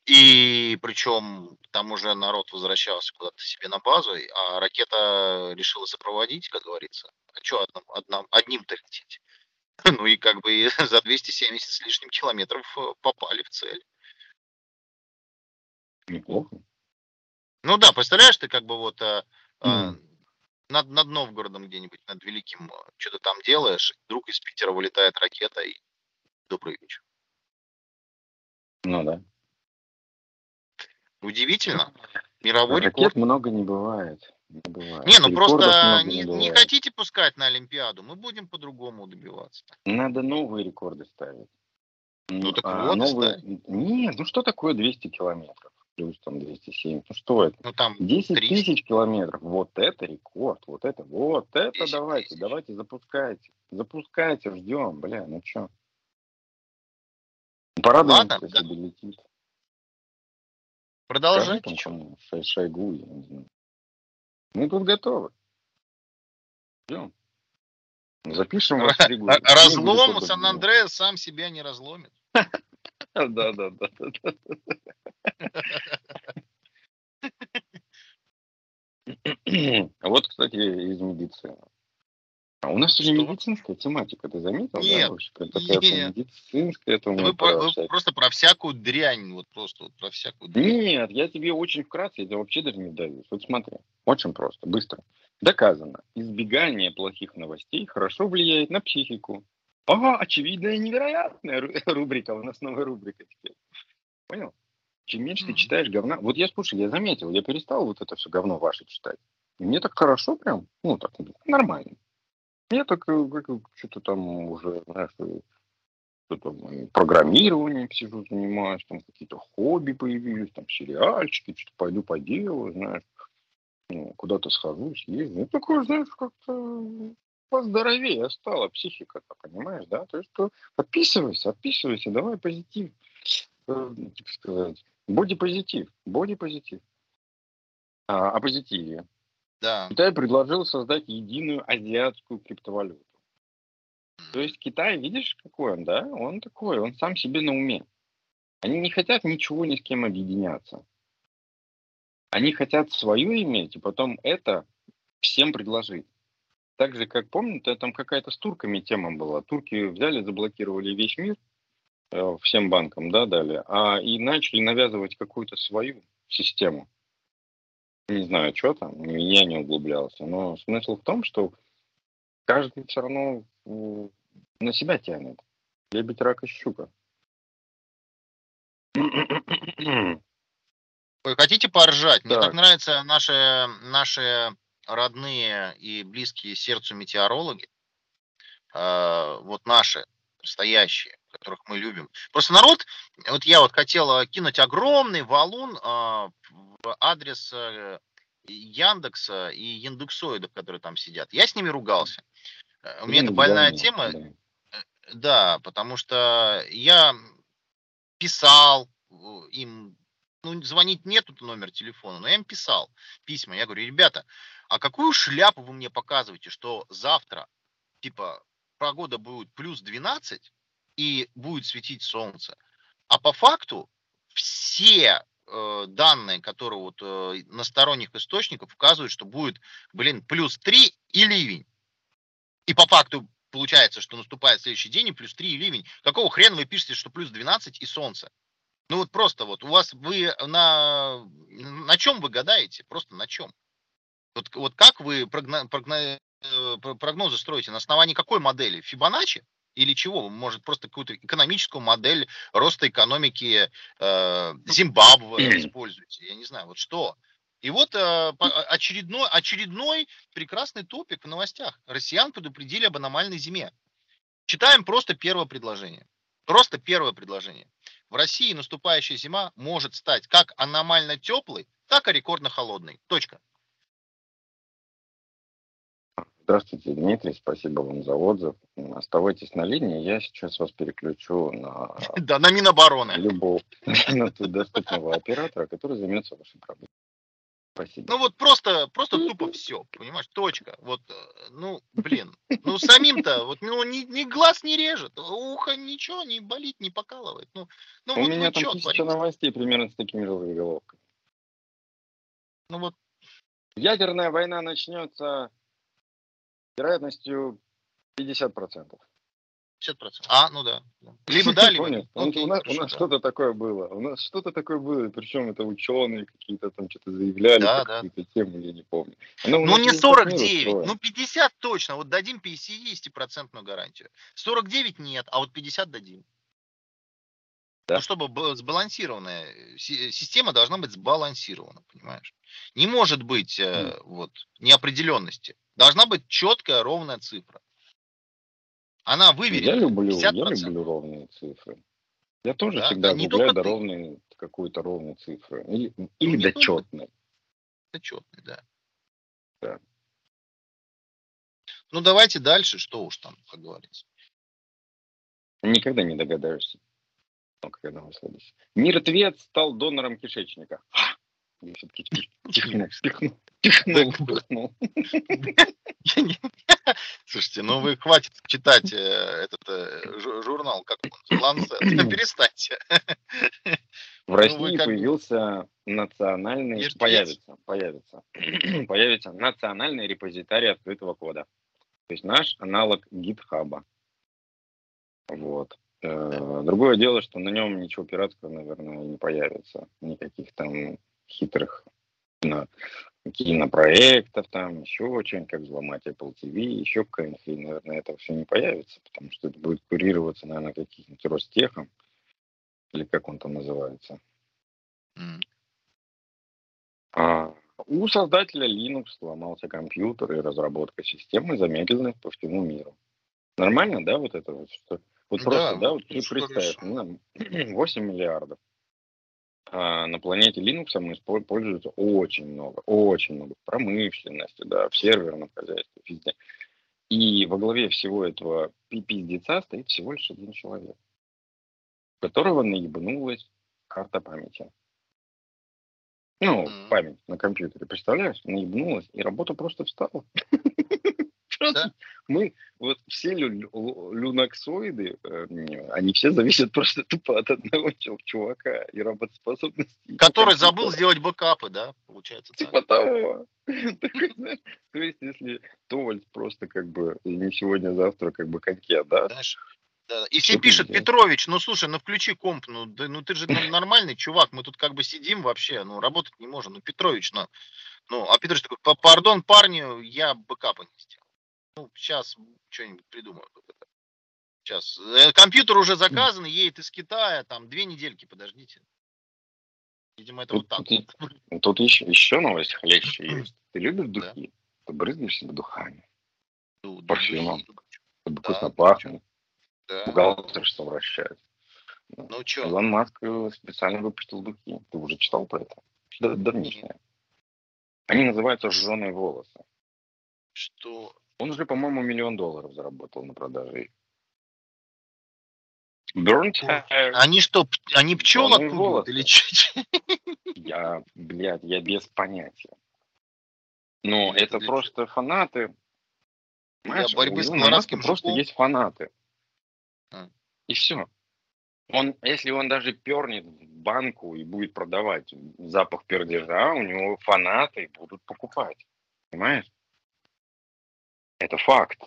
И причем там уже народ возвращался куда-то себе на базу, а ракета решила сопроводить, как говорится. А что одном, одном, одним-то лететь? <laughs> Ну и как бы <laughs> за 270 с лишним километров э, попали в цель. Неплохо. Ну да, представляешь, ты как бы вот э, Мгм. над, над Новгородом где-нибудь, над Великим, что-то там делаешь, вдруг из Питера вылетает ракета и добрый вечер. Ну да. Удивительно. Мировой Ракет рекорд. много не бывает. Не, бывает. Не, ну Рекордов просто не, не хотите пускать на Олимпиаду, мы будем по-другому добиваться. Надо новые рекорды ставить. Ну, так а вот новые... Нет, ну что такое 200 километров? Плюс там 207. Ну что это? Ну там 10 300. тысяч километров. Вот это рекорд. Вот это, вот это 10 давайте. тысяч. Давайте запускайте. Запускайте, ждем. Бля, ну что? Порадуемся, если да. долетит. Продолжайте. там чё. кому, Шай- Шойгу, я не знаю. Мы тут готовы. Ждем. Запишем вас <laughs> Разлом Сан-Андреас сам себя не разломит. <laughs> Да, да, да, <laughs> Вот, кстати, из медицины. А у нас сегодня медицинская тематика, ты заметил? Нет, да, вообще, какая-то нет. медицинская, это Вы, про- вы просто про всякую дрянь, вот просто вот про всякую дрянь. Нет, я тебе очень вкратце, я тебе вообще даже не даю. Вот смотри, очень просто, быстро. Доказано, избегание плохих новостей хорошо влияет на психику. Ага, очевидная и невероятная ру- <laughs> рубрика, у нас новая рубрика теперь. Понял? Чем меньше ты Мгм. читаешь говна... Вот я, слушай, я заметил, я перестал вот это все говно ваше читать. И мне так хорошо прям, ну, так, нормально. Я так, э, что-то там уже, знаешь, э, что-то э, программированием сижу, занимаюсь, там какие-то хобби появились, там сериальчики, что-то пойду поделаю, знаешь, ну, куда-то схожу, съезжу. Ну, такое, знаешь, как-то поздоровее стала психика-то, понимаешь, да? То есть, что отписывайся, отписывайся, давай позитив, э, так сказать, боди-позитив, боди-позитив. А, о позитиве. Да. Китай предложил создать единую азиатскую криптовалюту. То есть Китай, видишь, какой он, да? Он такой, он сам себе на уме. Они не хотят ничего ни с кем объединяться. Они хотят свое иметь, и потом это всем предложить. Так же, как помните, там какая-то с турками тема была. Турки взяли, заблокировали весь мир, э, всем банкам, да, дали, а и начали навязывать какую-то свою систему. Не знаю, что там, я не углублялся, но смысл в том, что каждый все равно на себя тянет. Лебедь, рак и щука. Вы хотите поржать? Мне так Так. нравятся наши, наши родные и близкие сердцу метеорологи. Э, вот наши, настоящие, которых мы любим. Просто народ, вот я вот хотел э, кинуть огромный валун э, в адрес э, Яндекса и Яндексоидов, которые там сидят. Я с ними ругался. Э, У меня это больная да, тема, да. да, потому что я писал им, ну, звонить нету номер телефона, но я им писал письма. Я говорю, ребята, а какую шляпу вы мне показываете, что завтра, типа, погода будет плюс 12 и будет светить солнце. А по факту все э, данные, которые вот э, на сторонних источников указывают, что будет, блин, плюс 3 и ливень. И по факту получается, что наступает следующий день и плюс 3 и ливень. Какого хрена вы пишете, что плюс 12 и солнце? Ну вот просто вот у вас вы на, на чем вы гадаете? Просто на чем? Вот, вот как вы прогно- прогно- э, про- прогнозы строите? На основании какой модели? Фибоначчи? Или чего? Может, просто какую-то экономическую модель роста экономики э, Зимбабве используете? Я не знаю, вот что? И вот э, по- очередной, очередной прекрасный топик в новостях. Россиян предупредили об аномальной зиме. Читаем просто первое предложение. Просто первое предложение. В России наступающая зима может стать как аномально теплой, так и рекордно холодной. Точка. Здравствуйте, Дмитрий, спасибо вам за отзыв. Оставайтесь на линии, я сейчас вас переключу на <laughs> Да, на Минобороны. любого <laughs> доступного оператора, который займется вашей проблемой. Спасибо. Ну вот просто, просто тупо все, понимаешь, точка. Вот, э, ну, блин, ну самим-то, вот, ну, ни, ни глаз не режет, ухо ничего не болит, не покалывает. Ну, ну У вот меня там тысяча новостей примерно с такими же заголовками. Ну вот, Ядерная война начнется вероятностью 50%. 50%. А, ну да. Либо да, либо нет. Он- Окей, у нас, у хорошо, нас да. что-то такое было. У нас что-то такое было. Причем это ученые какие-то там что-то заявляли Да, про да. какую-то тему, я не помню. Оно Ну не весь этот мир 49, устроен. ну 50 точно. Вот дадим 50% гарантию. 49 нет, а вот 50 дадим. Да. Ну, чтобы б- сбалансированная э, си- система должна быть сбалансирована, понимаешь? Не может быть э, вот неопределенности. Должна быть четкая ровная цифра. Она Я выверена. люблю, я 50%. люблю ровные цифры. Я тоже Да, всегда да, гуляю до ровной, какой-то ровной цифры. Или, или не до только четной. Это четный, да. Да. Ну давайте дальше, что уж там, как говорится. Никогда не догадаешься. Когда мы следующий. Мертвец стал донором кишечника. Я все-таки чихнул, чихнул, Слушайте, ну вы хватит читать э, этот э, жу- журнал, как он, Ланцет. <clears throat> Перестаньте. <laughs> В Ну, России появился национальный, появится, появится, <clears throat> появится национальный репозитарий открытого кода. То есть наш аналог гитхаба. Вот. Э, Другое дело, что на нем ничего пиратского, наверное, не появится. Никаких там хитрых на, кинопроектов, там еще очень, как взломать Apple TV, еще какая-нибудь хрень, наверное, это все не появится, потому что это будет курироваться, наверное, каким-нибудь Ростехом, или как он там называется. М. А, у создателя Linux сломался компьютер, и разработка системы замедлена по всему миру. Нормально, да, вот это вот? Что, вот Да, просто, да, вот ты представь, ну, <clears throat> 8 миллиардов. А на планете Linux мы пользуется очень много, очень много в промышленности, да, в серверном хозяйстве, везде. И во главе всего этого пи- пиздеца стоит всего лишь один человек, у которого наебнулась карта памяти. Ну, Мгм. память на компьютере, представляешь? Наебнулась, и работа просто встала. <laughs> Просто мы, вот все лю- лю- люнаксоиды, не, они все зависят просто тупо от одного чу- чувака и работоспособности. Который забыл сделать бэкапы, да, получается так. Типа того. <laughs> Такой, знаешь, То есть, если Товальд просто как бы не сегодня, а завтра как бы коньке, да? Да. И все пишут? Петрович, ну слушай, ну включи комп, ну, да, ну ты же ну, нормальный чувак, мы тут как бы сидим вообще, ну работать не можем. Ну, Петрович, ну, ну а Петрович такой, «Па- пардон, парни, я бэкапа не сделал. Ну, сейчас что-нибудь придумаю. Сейчас. Компьютер уже заказан, едет из Китая, там две недельки, подождите. Видимо, это вот Тут, так. тут- тут еще, еще новость хлеще есть. Ты любишь Да. духи? Ты брызгаешь себя духами, Ну, да, парфюмом. ну, чтобы Да, вкусно да, пахнет, да. бухгалтер что вращает. Ну что? Илон Маск э, специально выпустил духи. Ты уже читал про это? Да, давнишнее. Они называются «Жженые волосы». Что? Он уже, по-моему, миллион долларов заработал на продаже. Burnt. Они что, они пчел откуда? Или чё? <laughs> Я, блядь, я без понятия. Но Или это это для просто фанаты. Понимаешь, борьбы у с колорадским просто есть фанаты. А. И все. Он, если он даже пернет в банку и будет продавать запах пердежа, у него фанаты будут покупать. Понимаешь? Это факт.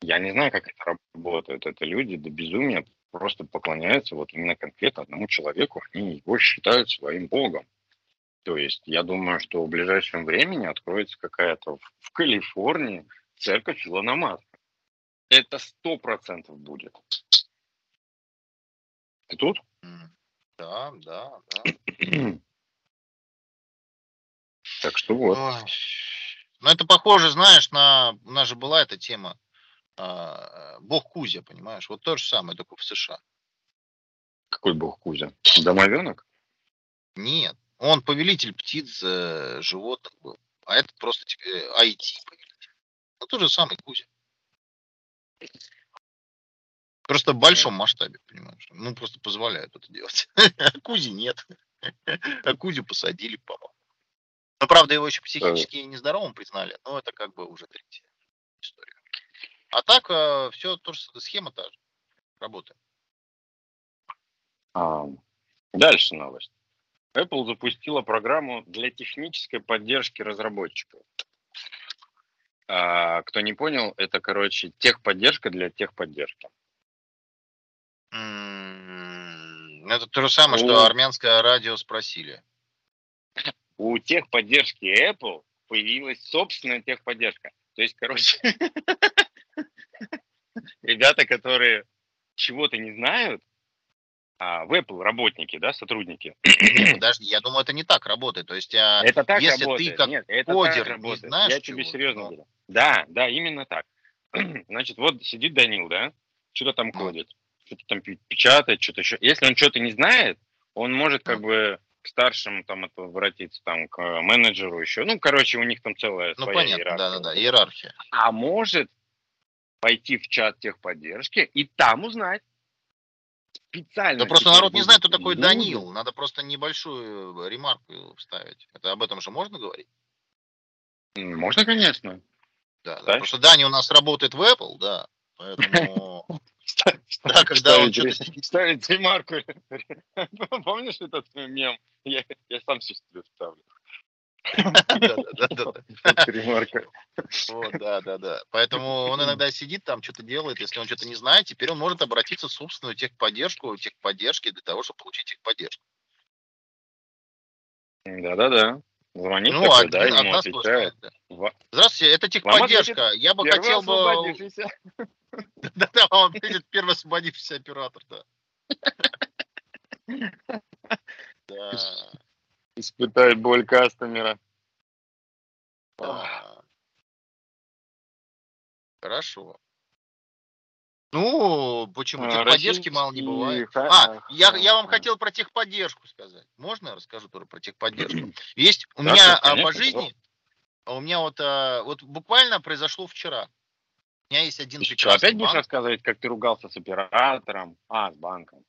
Я не знаю, как это работает. Это люди до безумия просто поклоняются вот именно конкретно одному человеку. Они его считают своим богом. То есть я думаю, что в ближайшем времени откроется какая-то в, Калифорнии церковь Илона Маска. Это сто процентов будет. Ты тут? Да, да, да. Так что вот. Ой. Ну, это похоже, знаешь, на... У нас же была эта тема. а, Бог Кузя, понимаешь? Вот то же самое, только в США. Какой бог Кузя? Домовенок? Нет. Он повелитель птиц, э, животных был. А этот просто э, IT повелитель. Ну, тот же самый Кузя. Просто в большом масштабе, понимаешь? Ну, просто позволяют это делать. <laughs> А Кузи нет. <laughs> А Кузю посадили, по-моему. Но, правда, его еще психически нездоровым признали, но это как бы уже третья история. А так, все, то же, схема та же. Работает. А, дальше новость. Apple запустила программу для технической поддержки разработчиков. А, кто не понял, это, короче, техподдержка для техподдержки. Это то же самое, Ну. что армянское радио спросили. У техподдержки Apple появилась собственная техподдержка. То есть, короче, <laughs> ребята, которые чего-то не знают, а в Apple работники, да, сотрудники, Не, подожди, я думаю, это не так работает. То есть, а, Это так если ты работает. как Нет, это кодер так не работает. знаешь Я тебе серьезно но- говорю. Да, да, именно так. <clears throat> Значит, вот сидит Данил, да, что-то там кодит, что-то там печатает, что-то еще. Если он что-то не знает, он может как бы к старшему там это обратиться там к менеджеру еще. Ну, короче, у них там целая ну своя понятно, иерархия. да-да-да, иерархия. А может пойти в чат техподдержки и там узнать. Специально. Да просто народ не знает, кто такой люди. Данил. Надо просто небольшую э, ремарку вставить. Это об этом же можно говорить? Можно, конечно. Да, да. Да. Просто Дани у нас работает в Apple, да. Поэтому <laughs> Да, когда он ставить ремарку. <laughs> Помнишь этот мем? Я, сам сестру ставлю. Да-да-да-да. Ремарка. Вот, да, да, да. Поэтому он иногда сидит там, что-то делает. Если он что-то не знает, теперь он может обратиться в собственную техподдержку, техподдержки для того, чтобы получить техподдержку. Да-да-да. Звонит Ну, такой, да, ему да. Ва- Здравствуйте, это техподдержка. Я бы хотел бы... Да-да, он видит первый освободившийся оператор, да. Испытай боль кастомера. Хорошо. Ну, почему? А, Техподдержки мало не бывает. А, я, я вам хотел про техподдержку сказать. Можно я расскажу тоже про техподдержку? Есть у меня а, по жизни, у меня вот, а, вот буквально произошло вчера. У меня есть один что, опять будешь банк. рассказывать, как ты ругался с оператором? А, с банком.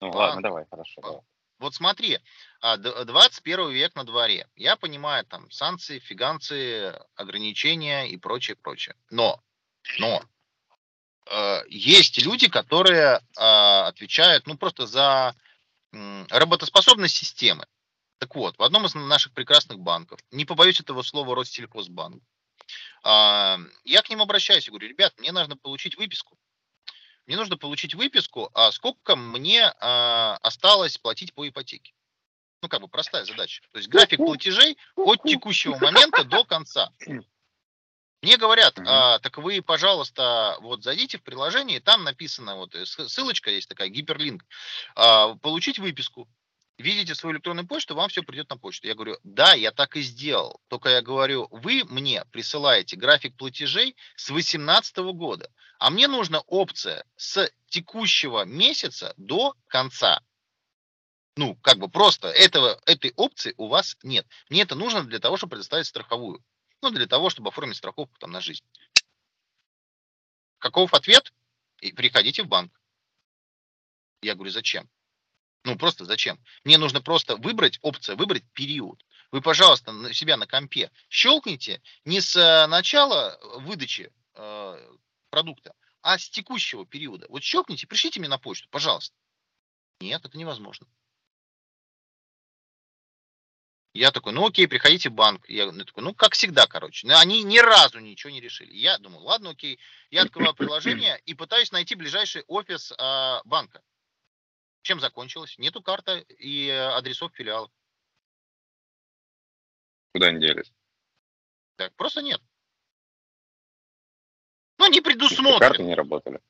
Ну Банк. ладно, давай, хорошо. Банк. давай. Вот смотри, а, д- 21 век на дворе. Я понимаю, там, санкции, фиганцы, ограничения и прочее, прочее. Но, но, э, есть люди, которые а, отвечают, ну, просто за м, работоспособность системы. Так вот, в одном из наших прекрасных банков, не побоюсь этого слова, Россельхозбанк, а, я к ним обращаюсь и говорю, ребят, мне нужно получить выписку. Мне нужно получить выписку, а сколько мне а, осталось платить по ипотеке. Ну, как бы простая задача. То есть график платежей от текущего момента до конца. Мне говорят, а, так вы, пожалуйста, вот зайдите в приложение, там написано, вот э, ссылочка ссылочка есть такая, гиперлинк, а, получить выписку. Видите свою электронную почту, вам все придет на почту. Я говорю, да, я так и сделал. Только я говорю, вы мне присылаете график платежей с 2018 года, а мне нужна опция с текущего месяца до конца. Ну, как бы просто этого, этой опции у вас нет. Мне это нужно для того, чтобы предоставить страховую. Ну, для того, чтобы оформить страховку там на жизнь. Каков ответ? И приходите в банк. Я говорю, зачем? Ну, просто зачем? Мне нужно просто выбрать опция, выбрать период. Вы, пожалуйста, на себя на компе щелкните не с э, начала выдачи э, продукта, а с текущего периода. Вот щелкните, пришлите мне на почту, пожалуйста. Нет, это невозможно. Я такой, ну окей, приходите в банк. Я ну, такой, ну как всегда, короче. Но они ни разу ничего не решили. Я думаю, ладно, окей. Я открываю приложение и пытаюсь найти ближайший офис а, банка. Чем закончилось? Нету карты и э, адресов филиалов. Куда они делись? Так, просто нет. Ну, не Если карты предусмотрено. не работали.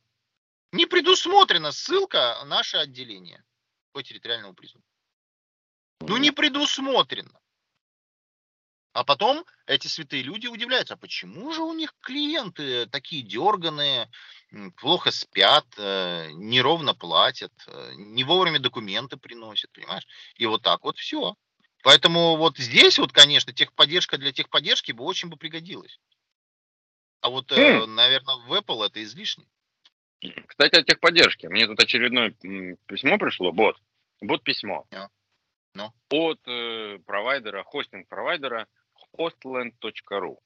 Не предусмотрена ссылка наше отделение по территориальному признаку. Ну, не предусмотрено. А потом эти святые люди удивляются, а почему же у них клиенты такие дерганые, плохо спят, э, неровно платят, э, не вовремя документы приносят, понимаешь? И вот так вот все. Поэтому вот здесь вот, конечно, техподдержка для техподдержки бы очень бы пригодилась. А вот, э, наверное, в Apple это излишне. Кстати, о техподдержке. Мне тут очередное письмо пришло, бот. Бот-письмо. Ну. Ну. От э, провайдера, хостинг-провайдера hostland.ru.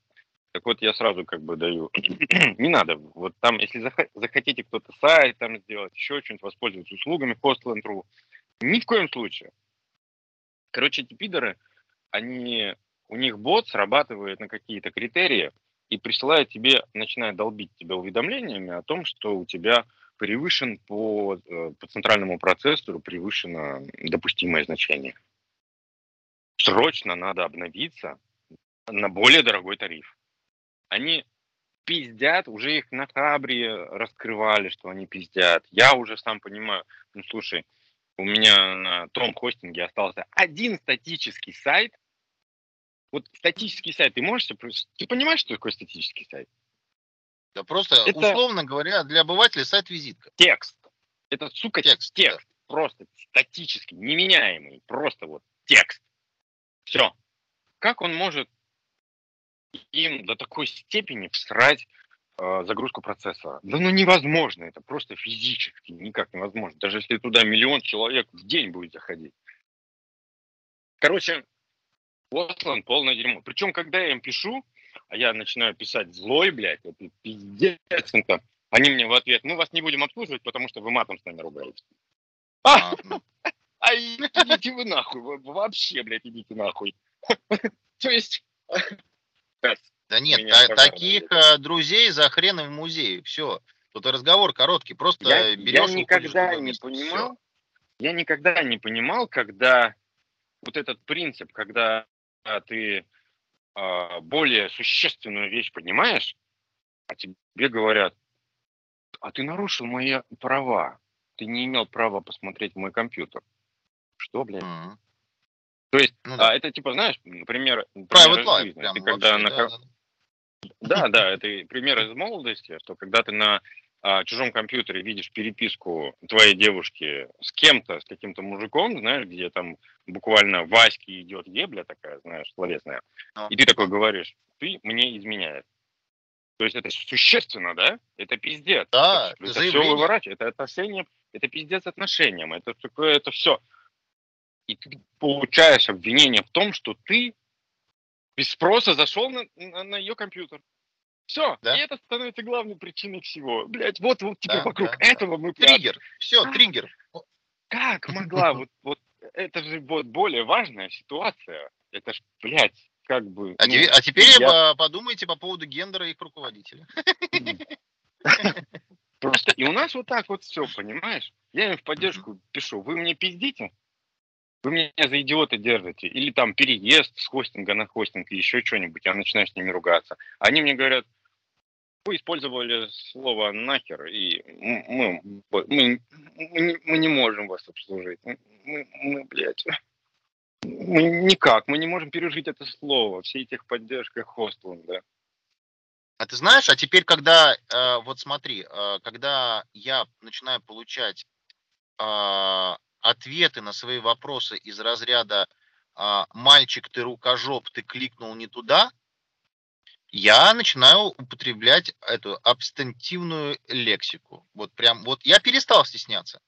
Так вот, я сразу как бы даю, <clears throat> не надо, вот там, если зах- захотите кто-то сайт там сделать, еще что-нибудь, воспользоваться услугами hostland.ru, ни в коем случае. Короче, эти пидоры, они, у них бот срабатывает на какие-то критерии и присылает тебе, начинает долбить тебя уведомлениями о том, что у тебя превышен по, э, по центральному процессору превышено допустимое значение. Срочно надо обновиться на более дорогой тариф. Они пиздят, уже их на Хабре раскрывали, что они пиздят. Я уже сам понимаю, ну слушай, у меня на том хостинге остался один статический сайт. Вот статический сайт, ты можешь Ты понимаешь, что такое статический сайт? Да просто, Это- условно говоря, для обывателя сайт-визитка. Текст. Это, сука, Текст, текст. Просто статический, неменяемый. Просто вот текст. Все. Как он может им до такой степени всрать э, загрузку процессора? Да ну невозможно это, просто физически никак невозможно. Даже если туда миллион человек в день будет заходить. Короче, Послан полное дерьмо. Причем, когда я им пишу, а я начинаю писать злой, блядь, это пиздец, это, они мне в ответ, мы вас не будем обслуживать, потому что вы матом с нами ругаетесь. А, А, <laughs> ну, а идите вы нахуй, вообще, блядь, идите нахуй. <laughs> То есть... <laughs> Да нет, та- таких э, друзей за хрен в музее. Все. Тут разговор короткий. Просто Я, я берешь в никогда не место. понимал, я никогда не понимал, когда вот этот принцип, когда а, ты а, более существенную вещь понимаешь, а тебе говорят, а ты нарушил мои права, ты не имел права посмотреть мой компьютер. Что, блядь? Всё. То есть, Ну да. а, это типа, знаешь, пример, Private life, жизни. прям Ты когда вообще, на, да, да. Да, да, это пример из молодости, что когда ты на а, чужом компьютере видишь переписку твоей девушки с кем-то, с каким-то мужиком, знаешь, где там буквально Ваське идет ебля такая, знаешь, словесная, Ну. и ты такой говоришь, ты мне изменяешь. То есть это существенно, да? Это пиздец. Да, это, это все выворачивает. Это отношение, это пиздец отношениям. Это такое, это все. И ты получаешь обвинение в том, что ты без спроса зашел на, на, ее компьютер. Все, Да. и это становится главной причиной всего. Блять, вот, вот тебе Да, вокруг да, да. этого мы пляшем. Триггер. Все, А. триггер. Как могла <laughs> вот, вот это же вот более важная ситуация. Это ж, блядь, как бы. А, ну, те- а теперь я- подумайте по поводу гендера их руководителя. <laughs> Просто и у нас вот так вот все, понимаешь? Я им в поддержку пишу, вы мне пиздите, вы меня за идиота держите, или там переезд с хостинга на хостинг, еще что-нибудь, я начинаю с ними ругаться. Они мне говорят, вы использовали слово нахер, и мы, мы, мы, не- мы не можем вас обслужить. Мы, мы, блядь, мы никак, мы не можем пережить это слово, все техподдержка, хостинг, да. А ты знаешь, а теперь, когда, э, вот смотри, э, когда я начинаю получать э, ответы на свои вопросы из разряда а, «мальчик, ты рукожоп, ты кликнул не туда», я начинаю употреблять эту абстентивную лексику. Вот прям, вот я перестал стесняться.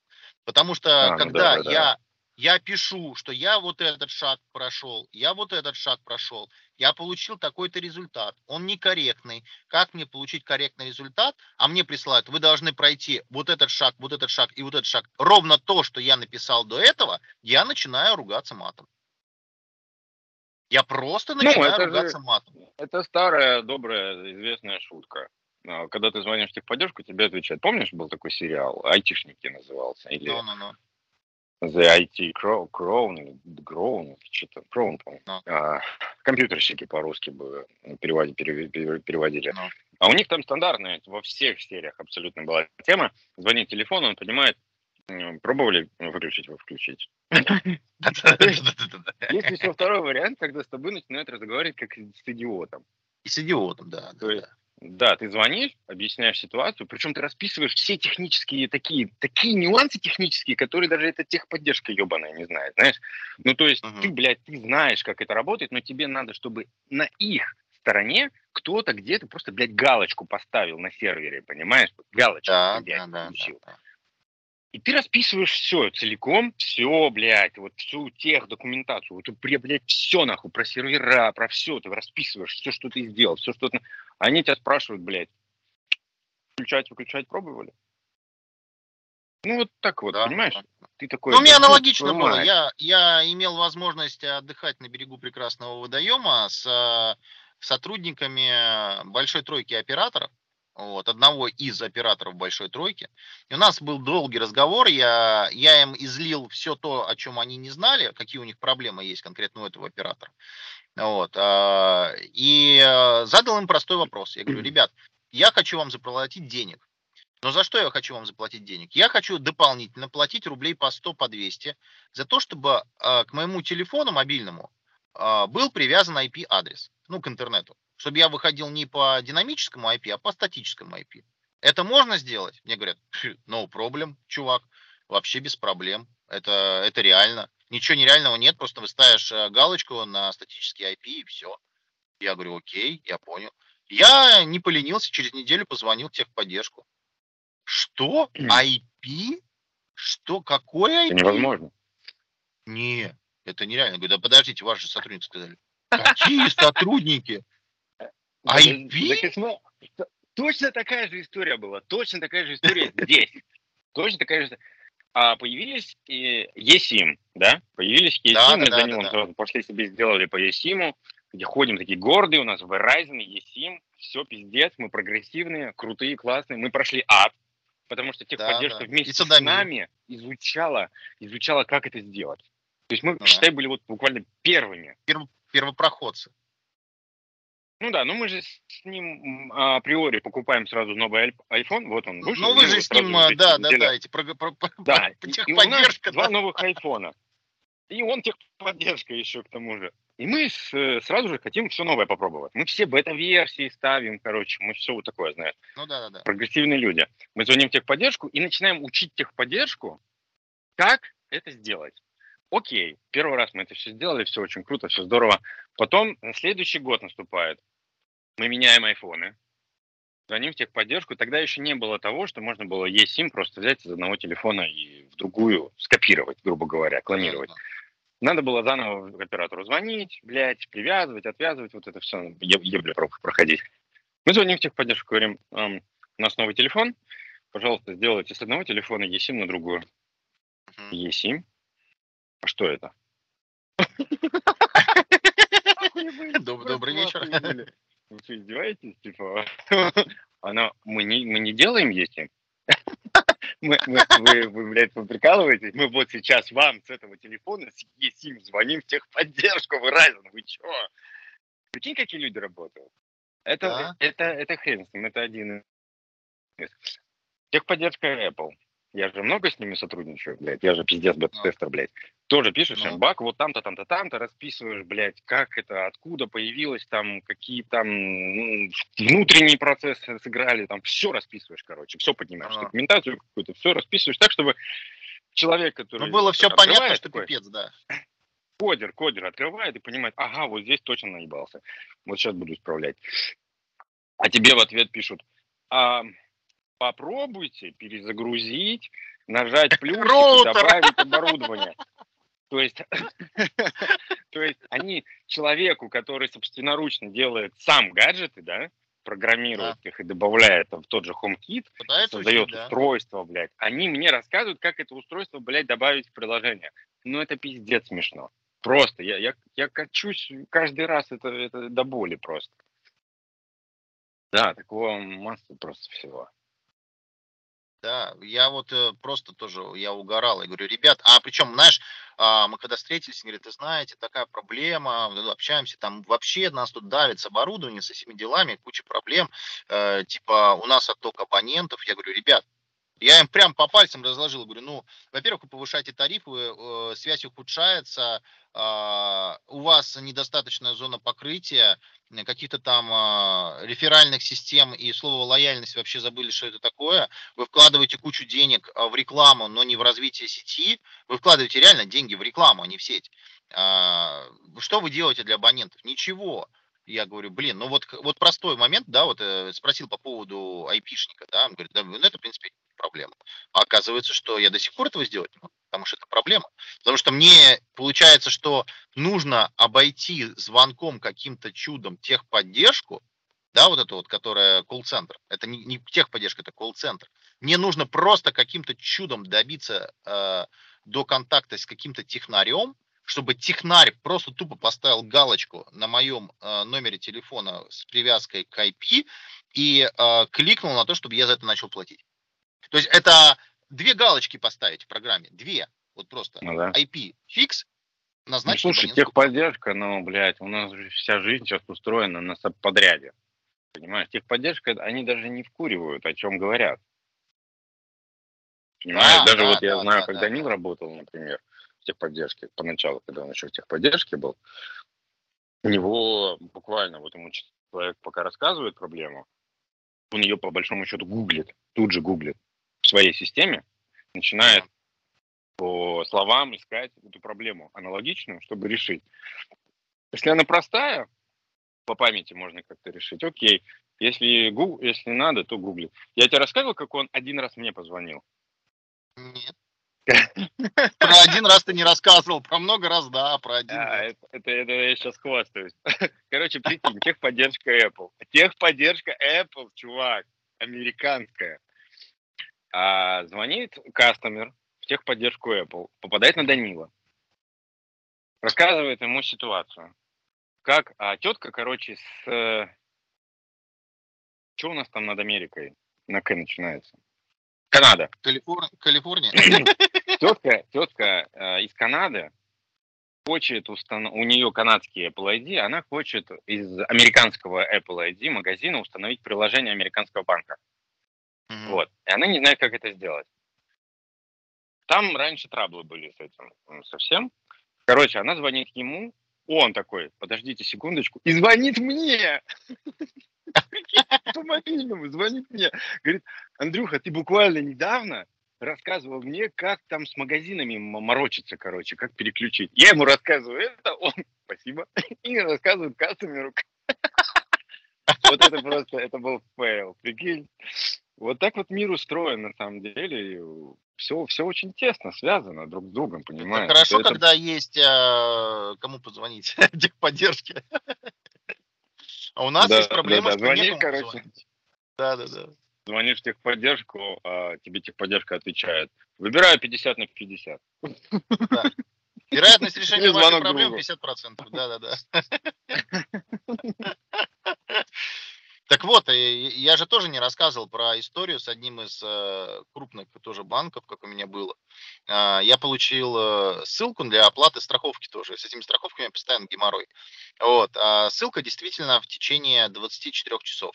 Потому что А, ну когда да, да, я, я пишу, что я вот этот шаг прошел, я вот этот шаг прошел, я получил такой-то результат, он некорректный, как мне получить корректный результат, а мне присылают, вы должны пройти вот этот шаг, вот этот шаг и вот этот шаг, ровно то, что я написал до этого, я начинаю ругаться матом. Я просто Ну, начинаю же- ругаться матом. Это старая, добрая, известная шутка. А, Когда ты звонишь в техподдержку, тебе отвечают. Помнишь, был такой сериал? Айтишники назывался. Или Ну-ну-ну. The IT Crow, Crown, или Grown, что-то, Crown. Ну. А, компьютерщики по-русски бы переводили, переводили. переводили. Ну. А у них там стандартная, во всех сериях абсолютно была тема. Звонит телефон, он понимает, пробовали выключить его, включить. <laughs> Есть еще второй вариант, когда с тобой начинают разговаривать как с идиотом. И с идиотом, да. То есть да. Да, ты звонишь, объясняешь ситуацию, причем ты расписываешь все технические такие, такие нюансы технические, которые даже эта техподдержка ебаная не знает, знаешь? Ну, то есть Мгм. ты, блядь, ты знаешь, как это работает, но тебе надо, чтобы на их стороне кто-то где-то просто, блядь, галочку поставил на сервере, понимаешь? Галочку, Да, блядь, да, да, включил. да. И ты расписываешь все целиком, все, блядь, вот всю тех документацию, вот, бля- блядь, все нахуй, про сервера, про все, ты расписываешь, все, что ты сделал, все, что ты... Они тебя спрашивают, блядь, включать, выключать пробовали? Ну, вот так вот, Да, понимаешь? Ты такой... Ну, у меня «Да ёб аналогично было. мать». Я, я имел возможность отдыхать на берегу прекрасного водоема с э, сотрудниками большой тройки операторов, вот, одного из операторов большой тройки. И у нас был долгий разговор, я, я им излил все то, о чем они не знали, какие у них проблемы есть конкретно у этого оператора. Вот, а, и э, задал им простой вопрос. Я говорю, ребят, я хочу вам заплатить денег. Но за что я хочу вам заплатить денег? Я хочу дополнительно платить рублей по 100, по 200 за то, чтобы э, к моему телефону мобильному был привязан IP-адрес, ну, к интернету. Чтобы я выходил не по динамическому IP, а по статическому IP. Это можно сделать? Мне говорят, «Фу, no problem, чувак, вообще без проблем. Это, это реально. Ничего нереального нет, просто вы ставишь э, галочку на статический IP и все. Я говорю, окей, я понял. Я не поленился, через неделю позвонил в техподдержку. Что? IP? Что? Какое IP? Это невозможно. Не, это нереально. Я говорю, да подождите, ваши сотрудники сказали. Какие сотрудники? IP? Смо- т- Точно такая же история была, точно такая же история здесь. Точно такая же. А появились и eSIM, да? Появились eSIM, Да, мы да, за да, ним да. сразу пошли себе сделали по eSIM, где ходим такие гордые, у нас Verizon, eSIM, все пиздец, мы прогрессивные, крутые, классные, мы прошли ад, потому что техподдержка да. вместе И с нами изучала, изучала, как это сделать. То есть мы, да. считай, были вот буквально первыми. Первопроходцы. Ну да, ну мы же с ним а, априори покупаем сразу новый iPhone, вот он вышел. Ну вы же с ним, а, да, да, да, эти про, про- про- Да, про и, у нас техподдержка, два новых айфона. И он техподдержка еще к тому же. И мы с, э, сразу же хотим все новое попробовать. Мы все бета-версии ставим, короче, мы все вот такое, знаешь, Ну да, да, да. прогрессивные люди. Мы звоним в техподдержку и начинаем учить техподдержку, как это сделать. Окей, первый раз мы это все сделали, все очень круто, все здорово. Потом следующий год наступает. Мы меняем айфоны, звоним в техподдержку. Тогда еще не было того, что можно было eSIM просто взять из одного телефона и в другую скопировать, грубо говоря, клонировать. Надо было заново к оператору звонить, блядь, привязывать, отвязывать, вот это все, ебля про- проходить. Мы звоним в техподдержку, говорим, «Ам, у нас новый телефон, пожалуйста, сделайте с одного телефона eSIM на другую. Мгм. eSIM? А что это? <laughs> Доб- Добрый вечер. Вы что, издеваетесь? Типа, <laughs> она, мы не, мы не делаем eSIM. <laughs> Мы, мы- вы, вы, блядь, вы прикалываетесь? Мы вот сейчас вам с этого телефона с eSIM звоним в техподдержку, вы разин, вы чё? Прикинь, какие люди работают. Это, Да. это, это хрен с ним, это один из. Техподдержка Apple. Я же много с ними сотрудничаю, блядь. Я же пиздец бета-тестер, блядь. Тоже пишешь Ну. им баг, вот там-то, там-то, там-то, расписываешь, блядь, как это, откуда появилось, там, какие там ну, внутренние процессы сыграли, там, все расписываешь, короче, все поднимаешь, Ага. документацию какую-то, все расписываешь так, чтобы человек, который... Ну было все понятно, что такой, пипец, да. кодер, кодер открывает и понимает, ага, вот здесь точно наебался. Вот сейчас буду исправлять. А тебе в ответ пишут, «А, попробуйте перезагрузить, нажать плюсик и Роутер. добавить оборудование. То есть, <laughs> то есть они человеку, который собственноручно делает сам гаджеты, да, программирует их и добавляет там в тот же HomeKit, Пытается создает учить, да. устройство, блядь. Они мне рассказывают, как это устройство, блядь, добавить в приложение. Ну, это пиздец смешно. Просто. Я, я, я качусь каждый раз, это, это до боли просто. Да, такого масса просто всего. Да, я вот э, просто тоже, я угорал, я говорю, ребят, а причем, знаешь, а, мы когда встретились, они говорят, вы знаете, такая проблема, ну, общаемся, там вообще нас тут давит с оборудованием, со всеми делами, куча проблем, э, типа у нас отток абонентов, я говорю, ребят, я им прям по пальцам разложил, говорю, ну, во-первых, вы повышаете тарифы, э, связь ухудшается, у вас недостаточная зона покрытия, э, каких-то там а, реферальных систем и слово лояльность вообще забыли, что это такое. Вы вкладываете кучу денег а, в рекламу, но не в развитие сети. Вы вкладываете реально деньги в рекламу, а не в сеть. А, Что вы делаете для абонентов? Ничего. Я говорю, блин, ну вот, вот простой момент, да, вот э, спросил по поводу айпишника, да, он говорит, да, ну это, в принципе, не проблема. А оказывается, что я до сих пор этого сделать не могу, потому что это проблема. Потому что мне получается, что нужно обойти звонком каким-то чудом техподдержку, да, вот это вот, которая колл-центр. Это не, не техподдержка, это колл-центр. Мне нужно просто каким-то чудом добиться э, до контакта с каким-то технарем, чтобы технарь просто тупо поставил галочку на моем э, номере телефона с привязкой к IP и э, кликнул на то, чтобы я за это начал платить. То есть это две галочки поставить в программе, две, вот просто Ну да. IP фикс, Ну, назначить слушай, абонентскую техподдержка, ну, блядь, у нас же вся жизнь сейчас устроена на подряде. Понимаешь, техподдержка, они даже не вкуривают, о чем говорят. Понимаешь, Да, даже да, вот я да, знаю, да, как да, да. работал, например, в техподдержке, поначалу, когда он еще в техподдержке был, у него буквально, вот ему человек пока рассказывает проблему, он ее по большому счету гуглит, тут же гуглит своей системе, начинает по словам искать эту проблему аналогичную, чтобы решить. Если она простая, по памяти можно как-то решить, окей. Если, гу- если надо, то гуглит. Я тебе рассказывал, как он один раз мне позвонил? Нет. <laughs> Про один раз ты не рассказывал, про много раз, да, про один А, раз. это, это, это я сейчас хвастаюсь. <laughs> Короче, прикинь, техподдержка Apple. Техподдержка Apple, чувак, американская. А, звонит кастомер в техподдержку Apple, попадает на Данила. Рассказывает ему ситуацию. Как а, тетка, короче, с... Что у нас там над Америкой? На К начинается. Канада. Калифор- Калифорния? <laughs> Тетка, тетка э, из Канады хочет установ... у нее канадский Apple ID, она хочет из американского Apple ID магазина установить приложение американского банка. Мгм. Вот. И она не знает, как это сделать. Там раньше траблы были с этим совсем. Короче, она звонит ему, он такой, подождите секундочку, и звонит мне. По мобильному звонит мне. Говорит, Андрюха, ты буквально недавно рассказывал мне, как там с магазинами морочиться, короче, как переключить. Я ему рассказываю это, он, спасибо, и рассказывает кастомеру. <laughs> Вот это просто, это был fail, прикинь. Вот так вот мир устроен на самом деле. Все, все очень тесно связано друг с другом, понимаешь? Это хорошо, это... когда есть а, кому позвонить, <laughs> техподдержки. <laughs> А у нас Да, есть проблема, да, да. что Звони, некому короче. позвонить. Да, да, да. Звонишь в техподдержку, а тебе техподдержка отвечает. Выбираю 50 на 50. Вероятность решения вашей проблемы другу. 50%. Да, да, да. <laughs> Так вот, я же тоже не рассказывал про историю с одним из э, крупных тоже банков, как у меня было. А, Я получил э, ссылку для оплаты страховки тоже. С этими страховками постоянно геморрой. Вот. а Ссылка действительно в течение 24 часов.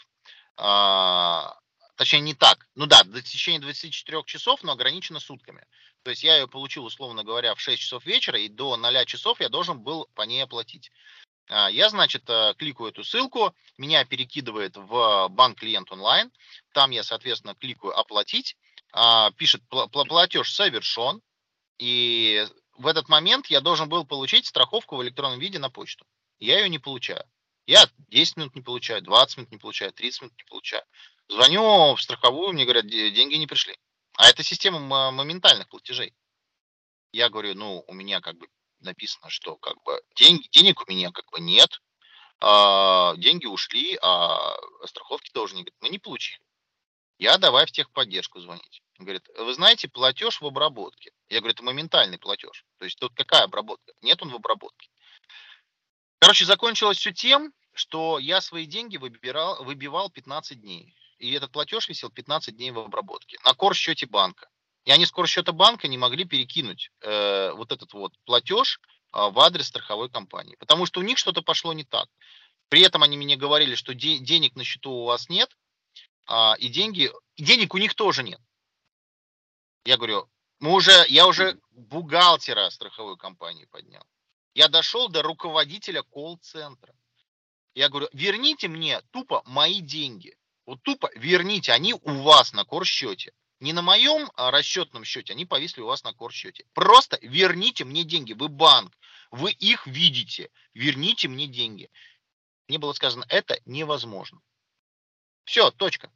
А, Точнее, не так. Ну да, в течение 24 часов, но ограничено сутками. То есть я ее получил, условно говоря, в 6 часов вечера, и до 0 часов я должен был по ней оплатить. А, Я, значит, э, кликаю эту ссылку, меня перекидывает в банк клиент онлайн, там я, соответственно, кликаю оплатить, а, пишет «Пла- пла- платеж совершен, и в этот момент я должен был получить страховку в электронном виде на почту. Я ее не получаю. Я 10 минут не получаю, 20 минут не получаю, 30 минут не получаю. Звоню в страховую, мне говорят, «Де- деньги не пришли. А это система мо- моментальных платежей. Я говорю, ну, у меня как бы написано, что как бы деньги, денег у меня как бы нет, а, деньги ушли, а страховки тоже не говорит, мы не получили. Я давай в техподдержку звонить. Он говорит, вы знаете, платеж в обработке. Я говорю, это моментальный платеж. То есть тут какая обработка? Нет он в обработке. Короче, закончилось все тем, что я свои деньги выбирал, выбивал 15 дней. И этот платеж висел 15 дней в обработке на кор счете банка. И они с кор счета банка не могли перекинуть э, вот этот вот платеж а, в адрес страховой компании. Потому что у них что-то пошло не так. При этом они мне говорили, что де- денег на счету у вас нет, а, и деньги, и денег у них тоже нет. Я говорю, мы уже, я уже бухгалтера страховой компании поднял. Я дошел до руководителя колл-центра. Я говорю, верните мне тупо мои деньги. Вот тупо верните, они у вас на корсчете. Не на моем а, расчетном счете, они повисли у вас на корсчете. Просто верните мне деньги. Вы банк, вы их видите. Верните мне деньги. Мне было сказано, это невозможно. Все, точка.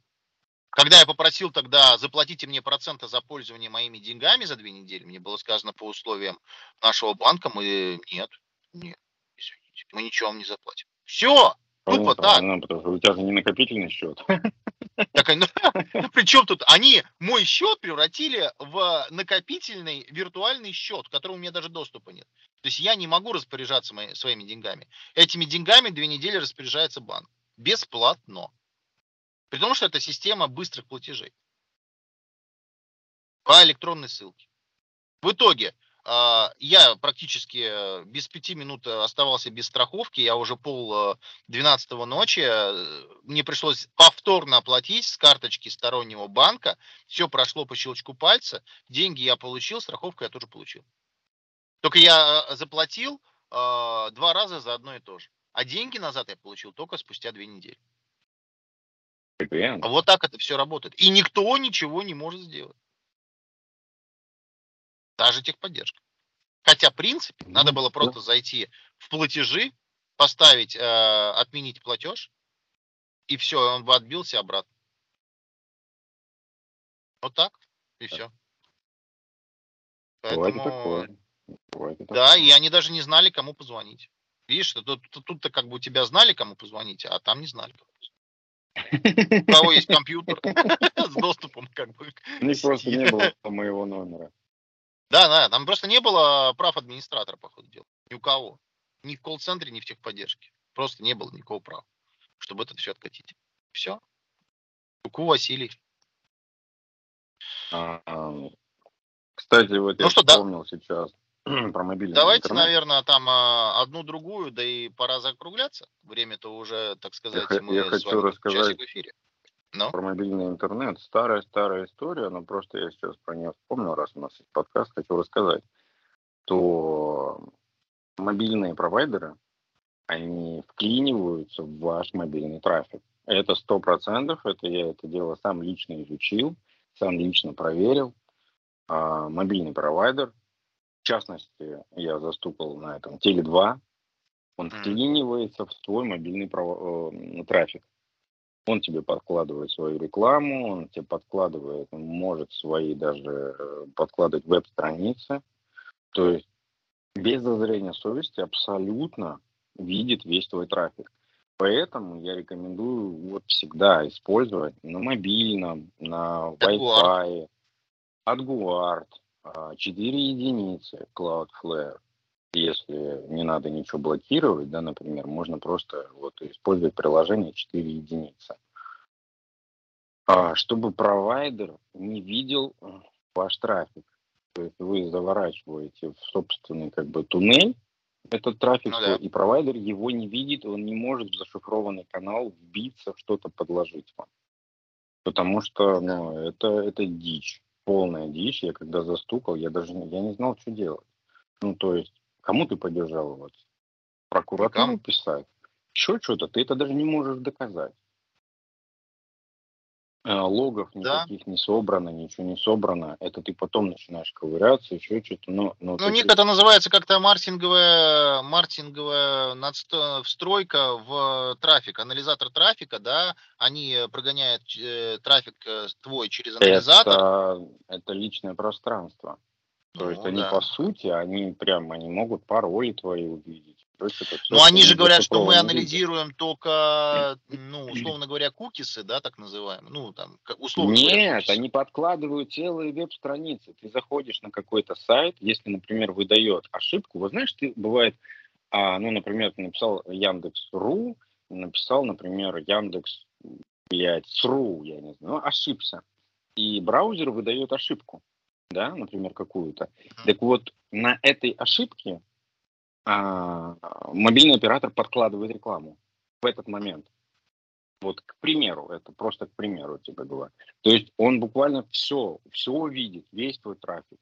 Когда я попросил тогда заплатите мне проценты за пользование моими деньгами за две недели, мне было сказано по условиям нашего банка, мы нет, нет, извините, мы ничего вам не заплатим. Все, Тупо так. Потому что у тебя же не накопительный счет. <laughs> Так, ну, ну при чем тут? Они мой счет превратили в накопительный виртуальный счет, к которому у меня даже доступа нет. То есть я не могу распоряжаться мои- своими деньгами. Этими деньгами две недели распоряжается банк. Бесплатно. При том, что это система быстрых платежей. По электронной ссылке. В итоге я практически э, без пяти минут э, оставался без страховки. Я уже пол э, 12 ночи. Мне пришлось повторно оплатить с карточки стороннего банка. Все прошло по щелчку пальца. Деньги я получил, страховку я тоже получил. Только я заплатил э, два раза за одно и то же. А деньги назад я получил только спустя две недели. Вот так это все работает. И никто ничего не может сделать. Даже техподдержка. Хотя, в принципе, Ну, надо было да. просто зайти в платежи, поставить, э, отменить платеж, и все, он бы отбился обратно. Вот так, и все. Бывает такое. Бывает и Да, такое. и они даже не знали, кому позвонить. Видишь, тут- тут- тут-то как бы у тебя знали, кому позвонить, а там не знали. У кого есть компьютер <laughs> <laughs> с доступом как бы У них просто не было моего номера. Да, да, там просто не было прав администратора, по ходу дела. Ни у кого. Ни в колл-центре, ни в техподдержке. Просто не было никакого права, чтобы это все откатить. Все. Ку Василий. А, а, Кстати, вот Ну я что, да- вспомнил сейчас <clears throat> про мобильный Давайте, интернет. наверное, там а, одну-другую, да и пора закругляться. Время-то уже, так сказать, х- мы я с хочу вами рассказать- в эфире. Ну, Про мобильный интернет. Старая-старая история, но просто я сейчас про нее вспомнил, раз у нас есть подкаст, хочу рассказать. То мобильные провайдеры, они вклиниваются в ваш мобильный трафик. Это сто процентов, это я это дело сам лично изучил, сам лично проверил. А, мобильный провайдер, в частности, я застукал на этом Теле2, он вклинивается в твой мобильный право- э, трафик. Он тебе подкладывает свою рекламу, он тебе подкладывает, он может свои даже э, подкладывать веб-страницы. То есть без зазрения совести абсолютно видит весь твой трафик. Поэтому я рекомендую вот всегда использовать на мобильном, на Wi-Fi, AdGuard, а, 4 единицы Cloudflare. Если не надо ничего блокировать, да, например, можно просто вот использовать приложение 4 единицы. А, чтобы провайдер не видел э, ваш трафик. То есть вы заворачиваете в собственный как бы туннель этот трафик, Ну да. и провайдер его не видит, он не может в зашифрованный канал вбиться, что-то подложить вам. Потому что ну, это, это дичь, полная дичь. Я когда застукал, я даже я не знал, что делать. Ну, то есть, кому ты пойдешь жаловаться? Прокуратуру писать? Еще что-то? Ты это даже не можешь доказать. Э, Логов Да. никаких не собрано, ничего не собрано. Это ты потом начинаешь ковыряться, еще что-то. Но, но Ну, у них таких- это называется как-то маркетинговая, маркетинговая надсто- встройка в трафик, анализатор трафика, да, они э, прогоняют э, трафик э, твой через анализатор. это, это личное пространство. То есть Ну, они да. по сути, они прям, они могут пароли твои увидеть. То есть это всё Но они же говорят, что мы зашифрованном виде. анализируем только, ну, условно говоря, кукисы, да, так называемые. Ну, там, условно говоря, Нет, кукисы. они подкладывают целые веб-страницы. Ты заходишь на какой-то сайт, если, например, выдает ошибку, вот знаешь, ты бывает, а, ну, например, ты написал Яндекс.ру, написал, например, Яндекс, блядь, СРУ, я не знаю, ну, ошибся. И браузер выдает ошибку, да, например, какую-то. Так вот, на этой ошибке а, мобильный оператор подкладывает рекламу в этот момент. Вот, к примеру, это просто к примеру тебе говорю. То есть он буквально все, все видит, весь твой трафик.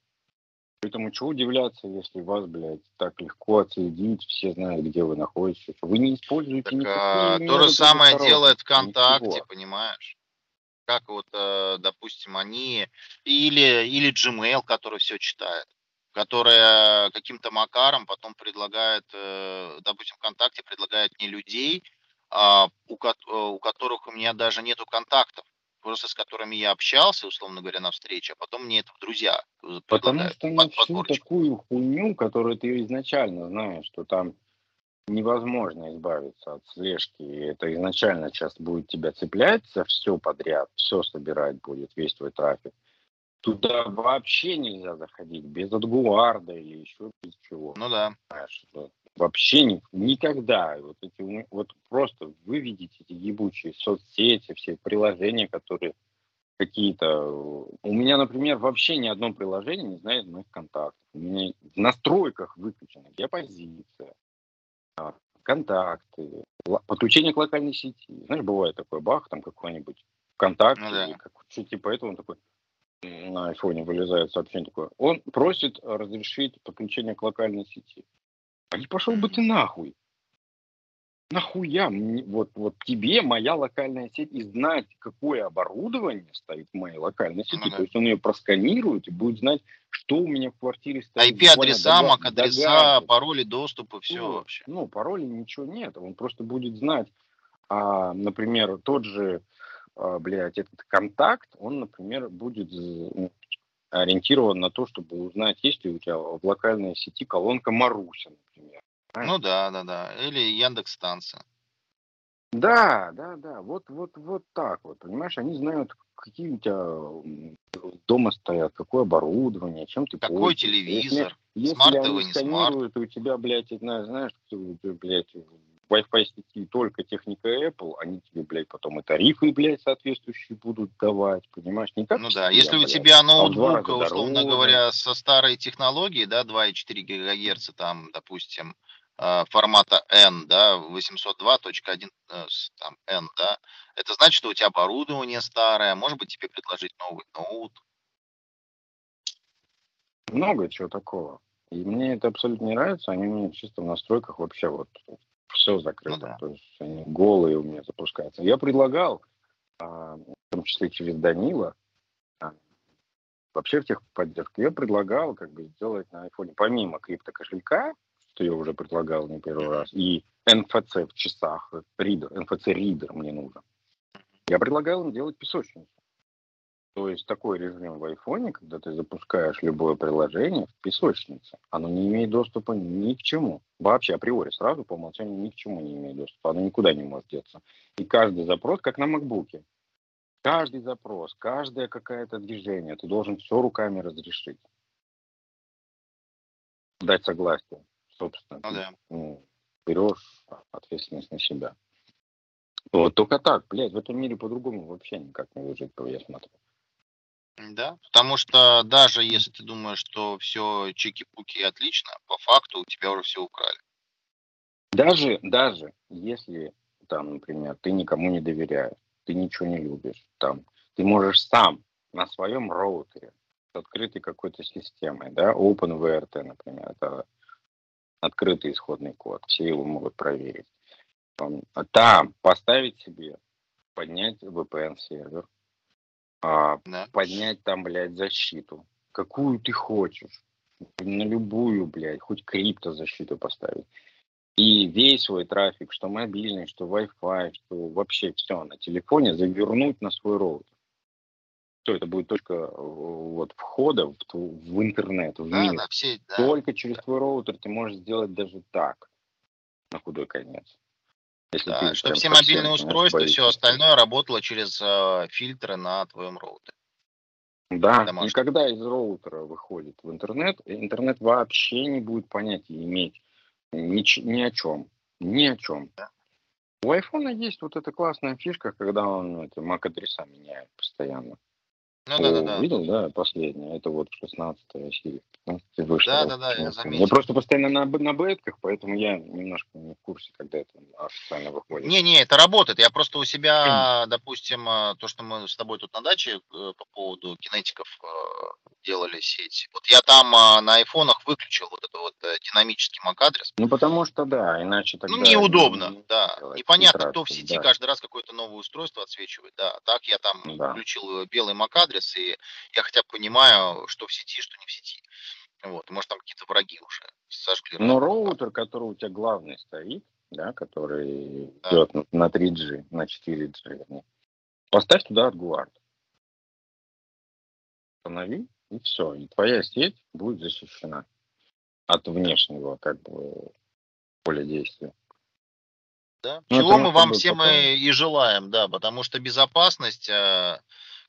Поэтому чего удивляться, если вас, блядь, так легко отследить, все знают, где вы находитесь. Вы не используете Так, никакие а, то методы же самое делает ВКонтакте, ничего. понимаешь? Как вот, э, допустим, они или или Gmail, который все читает, которая каким-то макаром потом предлагает, э, допустим, ВКонтакте предлагает мне людей, а, у, э, у которых у меня даже нету контактов, просто с которыми я общался, условно говоря, на встрече, а потом мне это в друзья Потому что под- на всю такую хуйню, которую ты изначально знаешь, что там невозможно избавиться от слежки, и это изначально сейчас будет тебя цеплять за все подряд, все собирать будет, весь твой трафик. Туда вообще нельзя заходить без отгуарда или еще без чего. Ну да. знаешь, вообще ни- никогда. Вот, эти, вот просто вы видите эти ебучие соцсети, все приложения, которые какие-то... э, У меня, например, вообще ни одно приложение не знает моих контактов. У меня в настройках выключена геопозиция, контакты, ла- подключение к локальной сети. Знаешь, бывает такое, бах, там какой-нибудь ВКонтакте, Ну да. как, что типа этого, он такой на айфоне вылезает сообщение такое. Он просит разрешить подключение к локальной сети. А не пошел бы ты нахуй. Нахуя мне, вот, вот тебе моя локальная сеть и знать, какое оборудование стоит в моей локальной сети. Ну да. То есть он ее просканирует и будет знать, что у меня в квартире стоит. IP-адреса, MAC-адреса, пароли доступа, все Ну, вообще. Ну, пароля ничего нет. Он просто будет знать. А, например, тот же, а, блядь, этот контакт, он, например, будет ну, ориентирован на то, чтобы узнать, есть ли у тебя в локальной сети колонка Маруся, например. Ну да, да, да. Или Яндекс станция. Да, да, да, вот, вот, вот так вот, понимаешь, они знают, какие у тебя дома стоят, какое оборудование, чем ты Какой пользуешься. телевизор, Если, если смартовый, они не смарт. сканируют, у тебя, блядь, знаешь, знаешь, у тебя, блядь, Wi-Fi сети только техника Apple, они тебе, блядь, потом и тарифы, блядь, соответствующие будут давать, понимаешь, не как Ну да, если у блядь, тебя а в два ноутбук, раза условно дороже. говоря, со старой технологией, да, 2,4 ГГц, там, допустим, э, формата N, да, 802.1, э, там, N, да, это значит, что у тебя оборудование старое, может быть, тебе предложить новый ноут. Много чего такого. И мне это абсолютно не нравится. Они мне чисто в настройках вообще вот все закрыто. Ну да. То есть они голые у меня запускаются. Я предлагал, а, в том числе через Данила, а, вообще в техподдержку, я предлагал как бы сделать на айфоне помимо криптокошелька, что я уже предлагал не первый раз, и NFC в часах, ридер, NFC-ридер мне нужен. Я предлагал им делать песочницу. То есть такой режим в айфоне, когда ты запускаешь любое приложение в песочнице, оно не имеет доступа ни к чему. Вообще априори сразу по умолчанию ни к чему не имеет доступа. Оно никуда не может деться. И каждый запрос, как на макбуке, каждый запрос, каждое какое-то движение, ты должен все руками разрешить. Дать согласие, собственно. Ну да. Ну, берешь ответственность на себя. Вот только так, блядь, в этом мире по-другому вообще никак не выжить, я смотрю. Да, потому что даже если ты думаешь, что все чики-пуки отлично, по факту у тебя уже все украли. Даже, даже если, там, например, ты никому не доверяешь, ты ничего не любишь, там, ты можешь сам на своем роутере с открытой какой-то системой, да, OpenVRT, например, это открытый исходный код, все его могут проверить. Там, там поставить себе, поднять VPN-сервер, а, Да. поднять там, блядь, защиту. Какую ты хочешь. На любую, блядь, хоть криптозащиту поставить. И весь свой трафик, что мобильный, что Wi-Fi, что вообще все на телефоне, завернуть на свой роутер. Все, это будет точка э, вот, входа в, в интернет, в Да, мир. да, все, да. Только через твой роутер ты можешь сделать даже так, на худой конец. Если Да, ты чтобы все мобильные устройства, все остальное работало через э, фильтры на твоем роутере. Да, домашний. и когда из роутера выходит в интернет, интернет вообще не будет понятия иметь ни, ни о чем. Ни о чем. У айфона есть вот эта классная фишка, когда он это, MAC-адреса меняет постоянно. Ну да, да, да. Видел, да, последнее? Это вот 16 серия. 15 вышла. Да, да, да, я заметил. Я просто постоянно на, на бетках, поэтому я немножко не в курсе, когда это официально выходит. Не-не, это работает. Я просто у себя, допустим, э, то, что мы с тобой тут на даче э, по поводу кинетиков э, делали сеть. Вот я там э, на айфонах выключил вот это вот э, динамический MAC-адрес. Ну, потому что, да, иначе тогда... Ну, неудобно, не да. делать Непонятно, кто в сети да. каждый раз какое-то новое устройство отсвечивает. Да, так я там Да. включил э, белый MAC-адрес, и я хотя бы понимаю, что в сети, что не в сети. Вот, может, там какие-то враги уже сожгли. Но разум. роутер, который у тебя главный стоит, да, который Да. идет на- на 3G, на 4G, вернее, поставь туда AdGuard. Установи, и все. И твоя сеть будет защищена от внешнего, как бы, поля действия. Да? Ну, Чего мы вам всем потом- и, желаем, да, потому что безопасность, э,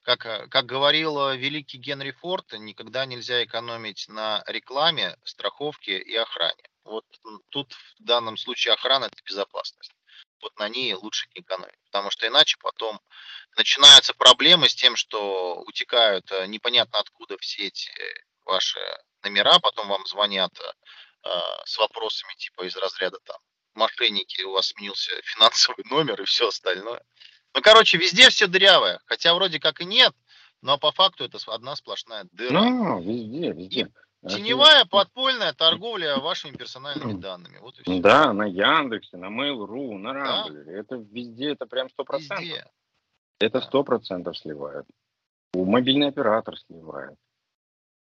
как, э, как говорил э, великий Генри Форд, никогда нельзя экономить на рекламе, страховке и охране. Вот тут в данном случае охрана это безопасность. Вот на ней лучше не экономить, потому что иначе потом начинаются проблемы с тем, что утекают э, непонятно откуда все эти ваши номера, потом вам звонят э, э, с вопросами типа из разряда там мошенники, у вас сменился <laughs> финансовый номер и все остальное. Ну, короче, везде все дырявое. Хотя вроде как и нет, но по факту это одна сплошная дыра. Ну, везде, везде. Теневая подпольная торговля вашими персональными данными. Вот и все. Да, на Яндексе, на Mail.ru, на Рамблере. Это везде, это прям сто процентов. Везде. Это Да. сто процентов сливает. У мобильный оператор сливает.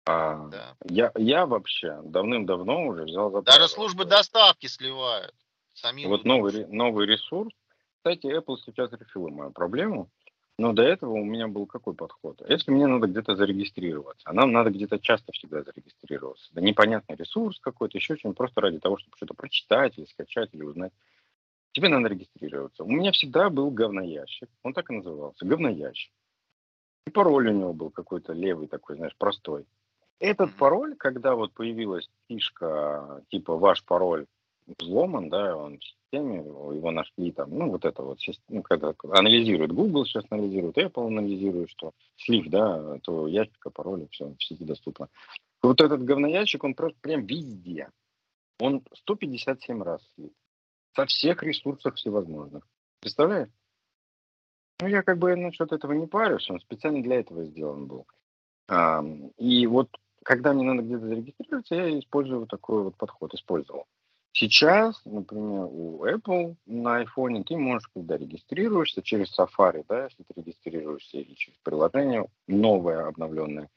А, Да. я, я вообще давным-давно уже взял за Даже службы доставки сливают. Сами Вот новый, новый ресурс. Кстати, Apple сейчас решила мою проблему. Но до этого у меня был какой подход? Если мне надо где-то зарегистрироваться, а нам надо где-то часто всегда зарегистрироваться. Да непонятный ресурс какой-то, еще что-нибудь, просто ради того, чтобы что-то прочитать или скачать, или узнать. Тебе надо регистрироваться. У меня всегда был говноящик. Он так и назывался. Говноящик. И пароль у него был какой-то левый такой, знаешь, простой. Этот пароль, когда вот появилась фишка, типа ваш пароль взломан, да, он системе, его нашли там, ну, вот это вот, ну, когда анализирует Google, сейчас анализирует, Apple анализирует, что слив, да, то ящика, пароля, все в сети доступно. Вот этот говноящик, он просто прям везде. Он 157 раз слит. Со всех ресурсов всевозможных. Представляешь? Ну, я как бы насчет этого не парюсь, он специально для этого сделан был. А, и вот когда мне надо где-то зарегистрироваться, я использую вот такой вот подход, использовал. Сейчас, например, у Apple на iPhone ты можешь, когда регистрируешься через Safari, да, если ты регистрируешься или через приложение новое, обновленное,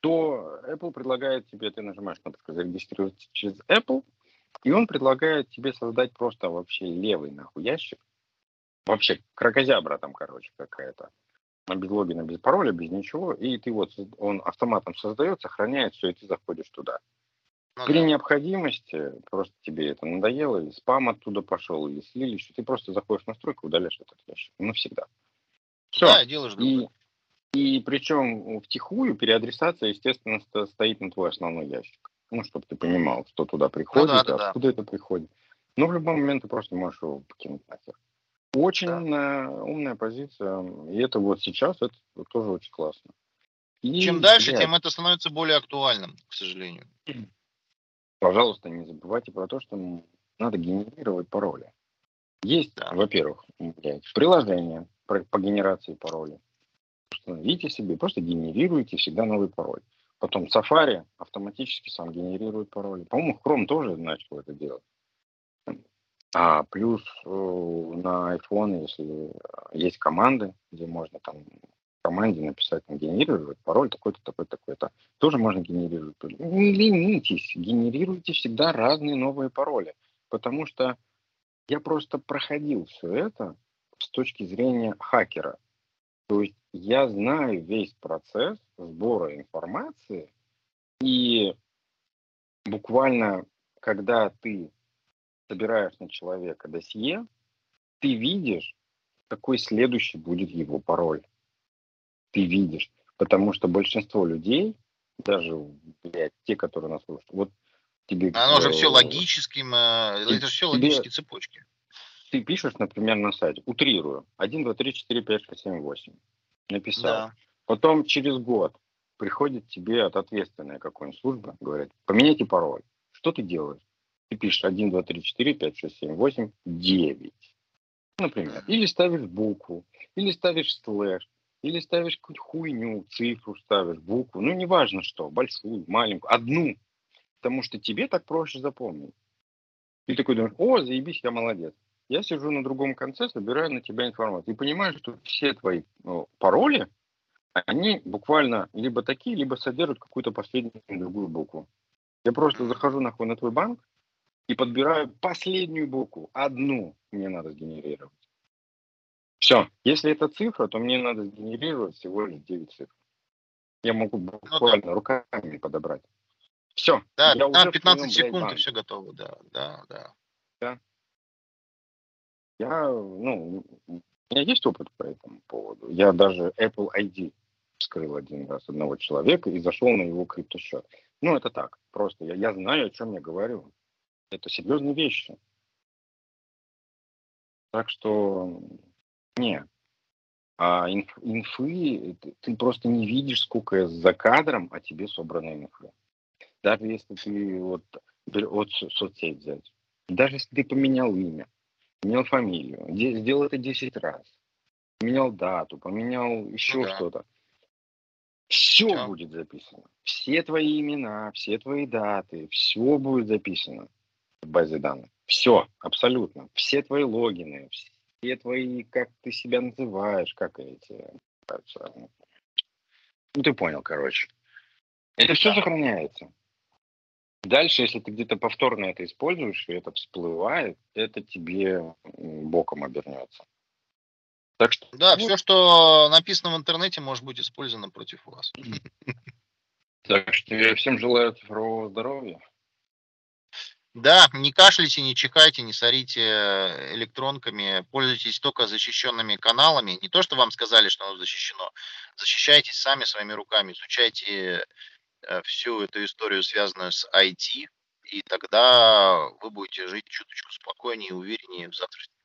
то Apple предлагает тебе, ты нажимаешь кнопку «Зарегистрироваться через Apple», и он предлагает тебе создать просто вообще левый нахуй ящик. Вообще крокозябра там, короче, какая-то. Без логина, без пароля, без ничего. И ты вот, он автоматом создает, сохраняет все, и ты заходишь туда. Ну, При да. необходимости, просто тебе это надоело, или спам оттуда пошел, или слили, что ты просто заходишь в настройку, удаляешь этот ящик. Навсегда. Все. Да, делаешь и, и причем втихую переадресация, естественно, стоит на твой основной ящик. Ну, чтобы ты понимал, что туда приходит, ну, да, да, откуда да. это приходит. Но в любой момент ты просто можешь его покинуть нахер. Очень да. умная, умная позиция. И это вот сейчас, это тоже очень классно. И, Чем дальше, блядь, тем это становится более актуальным, к сожалению. <clears throat> пожалуйста, не забывайте про то, что надо генерировать пароли. Есть, да. во-первых, приложение по генерации паролей. Установите себе, просто генерируйте всегда новый пароль. Потом Safari автоматически сам генерирует пароли. По-моему, Chrome тоже начал это делать. А плюс э, на iPhone, если есть команды, где можно там команде написать, там, генерировать пароль такой-то, такой-то, такой-то. Тоже можно генерировать. Не ленитесь, генерируйте всегда разные новые пароли. Потому что я просто проходил все это с точки зрения хакера. То есть я знаю весь процесс сбора информации, и буквально, когда ты собираешь на человека досье, ты видишь, какой следующий будет его пароль ты видишь. Потому что большинство людей, даже блядь, те, которые нас слушают, вот тебе... Оно э, же все логическим, э, это же все логические цепочки. Ты пишешь, например, на сайте, утрирую, 1, 2, 3, 4, 5, 6, 7, 8. Написал. Да. Потом через год приходит тебе от ответственной какой-нибудь службы, говорят, поменяйте пароль. Что ты делаешь? Ты пишешь 1, 2, 3, 4, 5, 6, 7, 8, 9. Например. Или ставишь букву, или ставишь слэш, или ставишь какую-то хуйню, цифру ставишь, букву, ну неважно что, большую, маленькую, одну. Потому что тебе так проще запомнить. И такой думаешь, о, заебись, я молодец. Я сижу на другом конце, собираю на тебя информацию. И понимаю, что все твои ну, пароли, они буквально либо такие, либо содержат какую-то последнюю другую букву. Я просто захожу нахуй на твой банк и подбираю последнюю букву, одну мне надо сгенерировать. Все. Если это цифра, то мне надо сгенерировать всего лишь 9 цифр. Я могу буквально ну, да. руками подобрать. Все. Да, я 15, 15 секунд и все готово, да, да, да. Да. Я, ну, у меня есть опыт по этому поводу. Я даже Apple ID вскрыл один раз одного человека и зашел на его криптосчет. Ну, это так, просто я, я знаю, о чем я говорю. Это серьезные вещи. Так что не. А инф, инфы, ты, ты просто не видишь, сколько за кадром о тебе собрано инфы. Даже если ты вот, вот соцсеть взять. Даже если ты поменял имя, поменял фамилию, сделал это 10 раз, поменял дату, поменял еще ну, да. что-то. Все да. будет записано. Все твои имена, все твои даты, все будет записано в базе данных. Все, абсолютно. Все твои логины, все твои, как ты себя называешь, как эти, ну ты понял, короче. Это все сохраняется. Дальше, если ты где-то повторно это используешь, и это всплывает, это тебе боком обернется. Так что, да, ну, все, что написано в интернете, может быть использовано против вас. Так что я всем желаю цифрового здоровья. Да, не кашляйте, не чихайте, не сорите электронками, пользуйтесь только защищенными каналами. Не то, что вам сказали, что оно защищено. Защищайтесь сами своими руками, изучайте э, всю эту историю, связанную с IT, и тогда вы будете жить чуточку спокойнее и увереннее в завтрашнем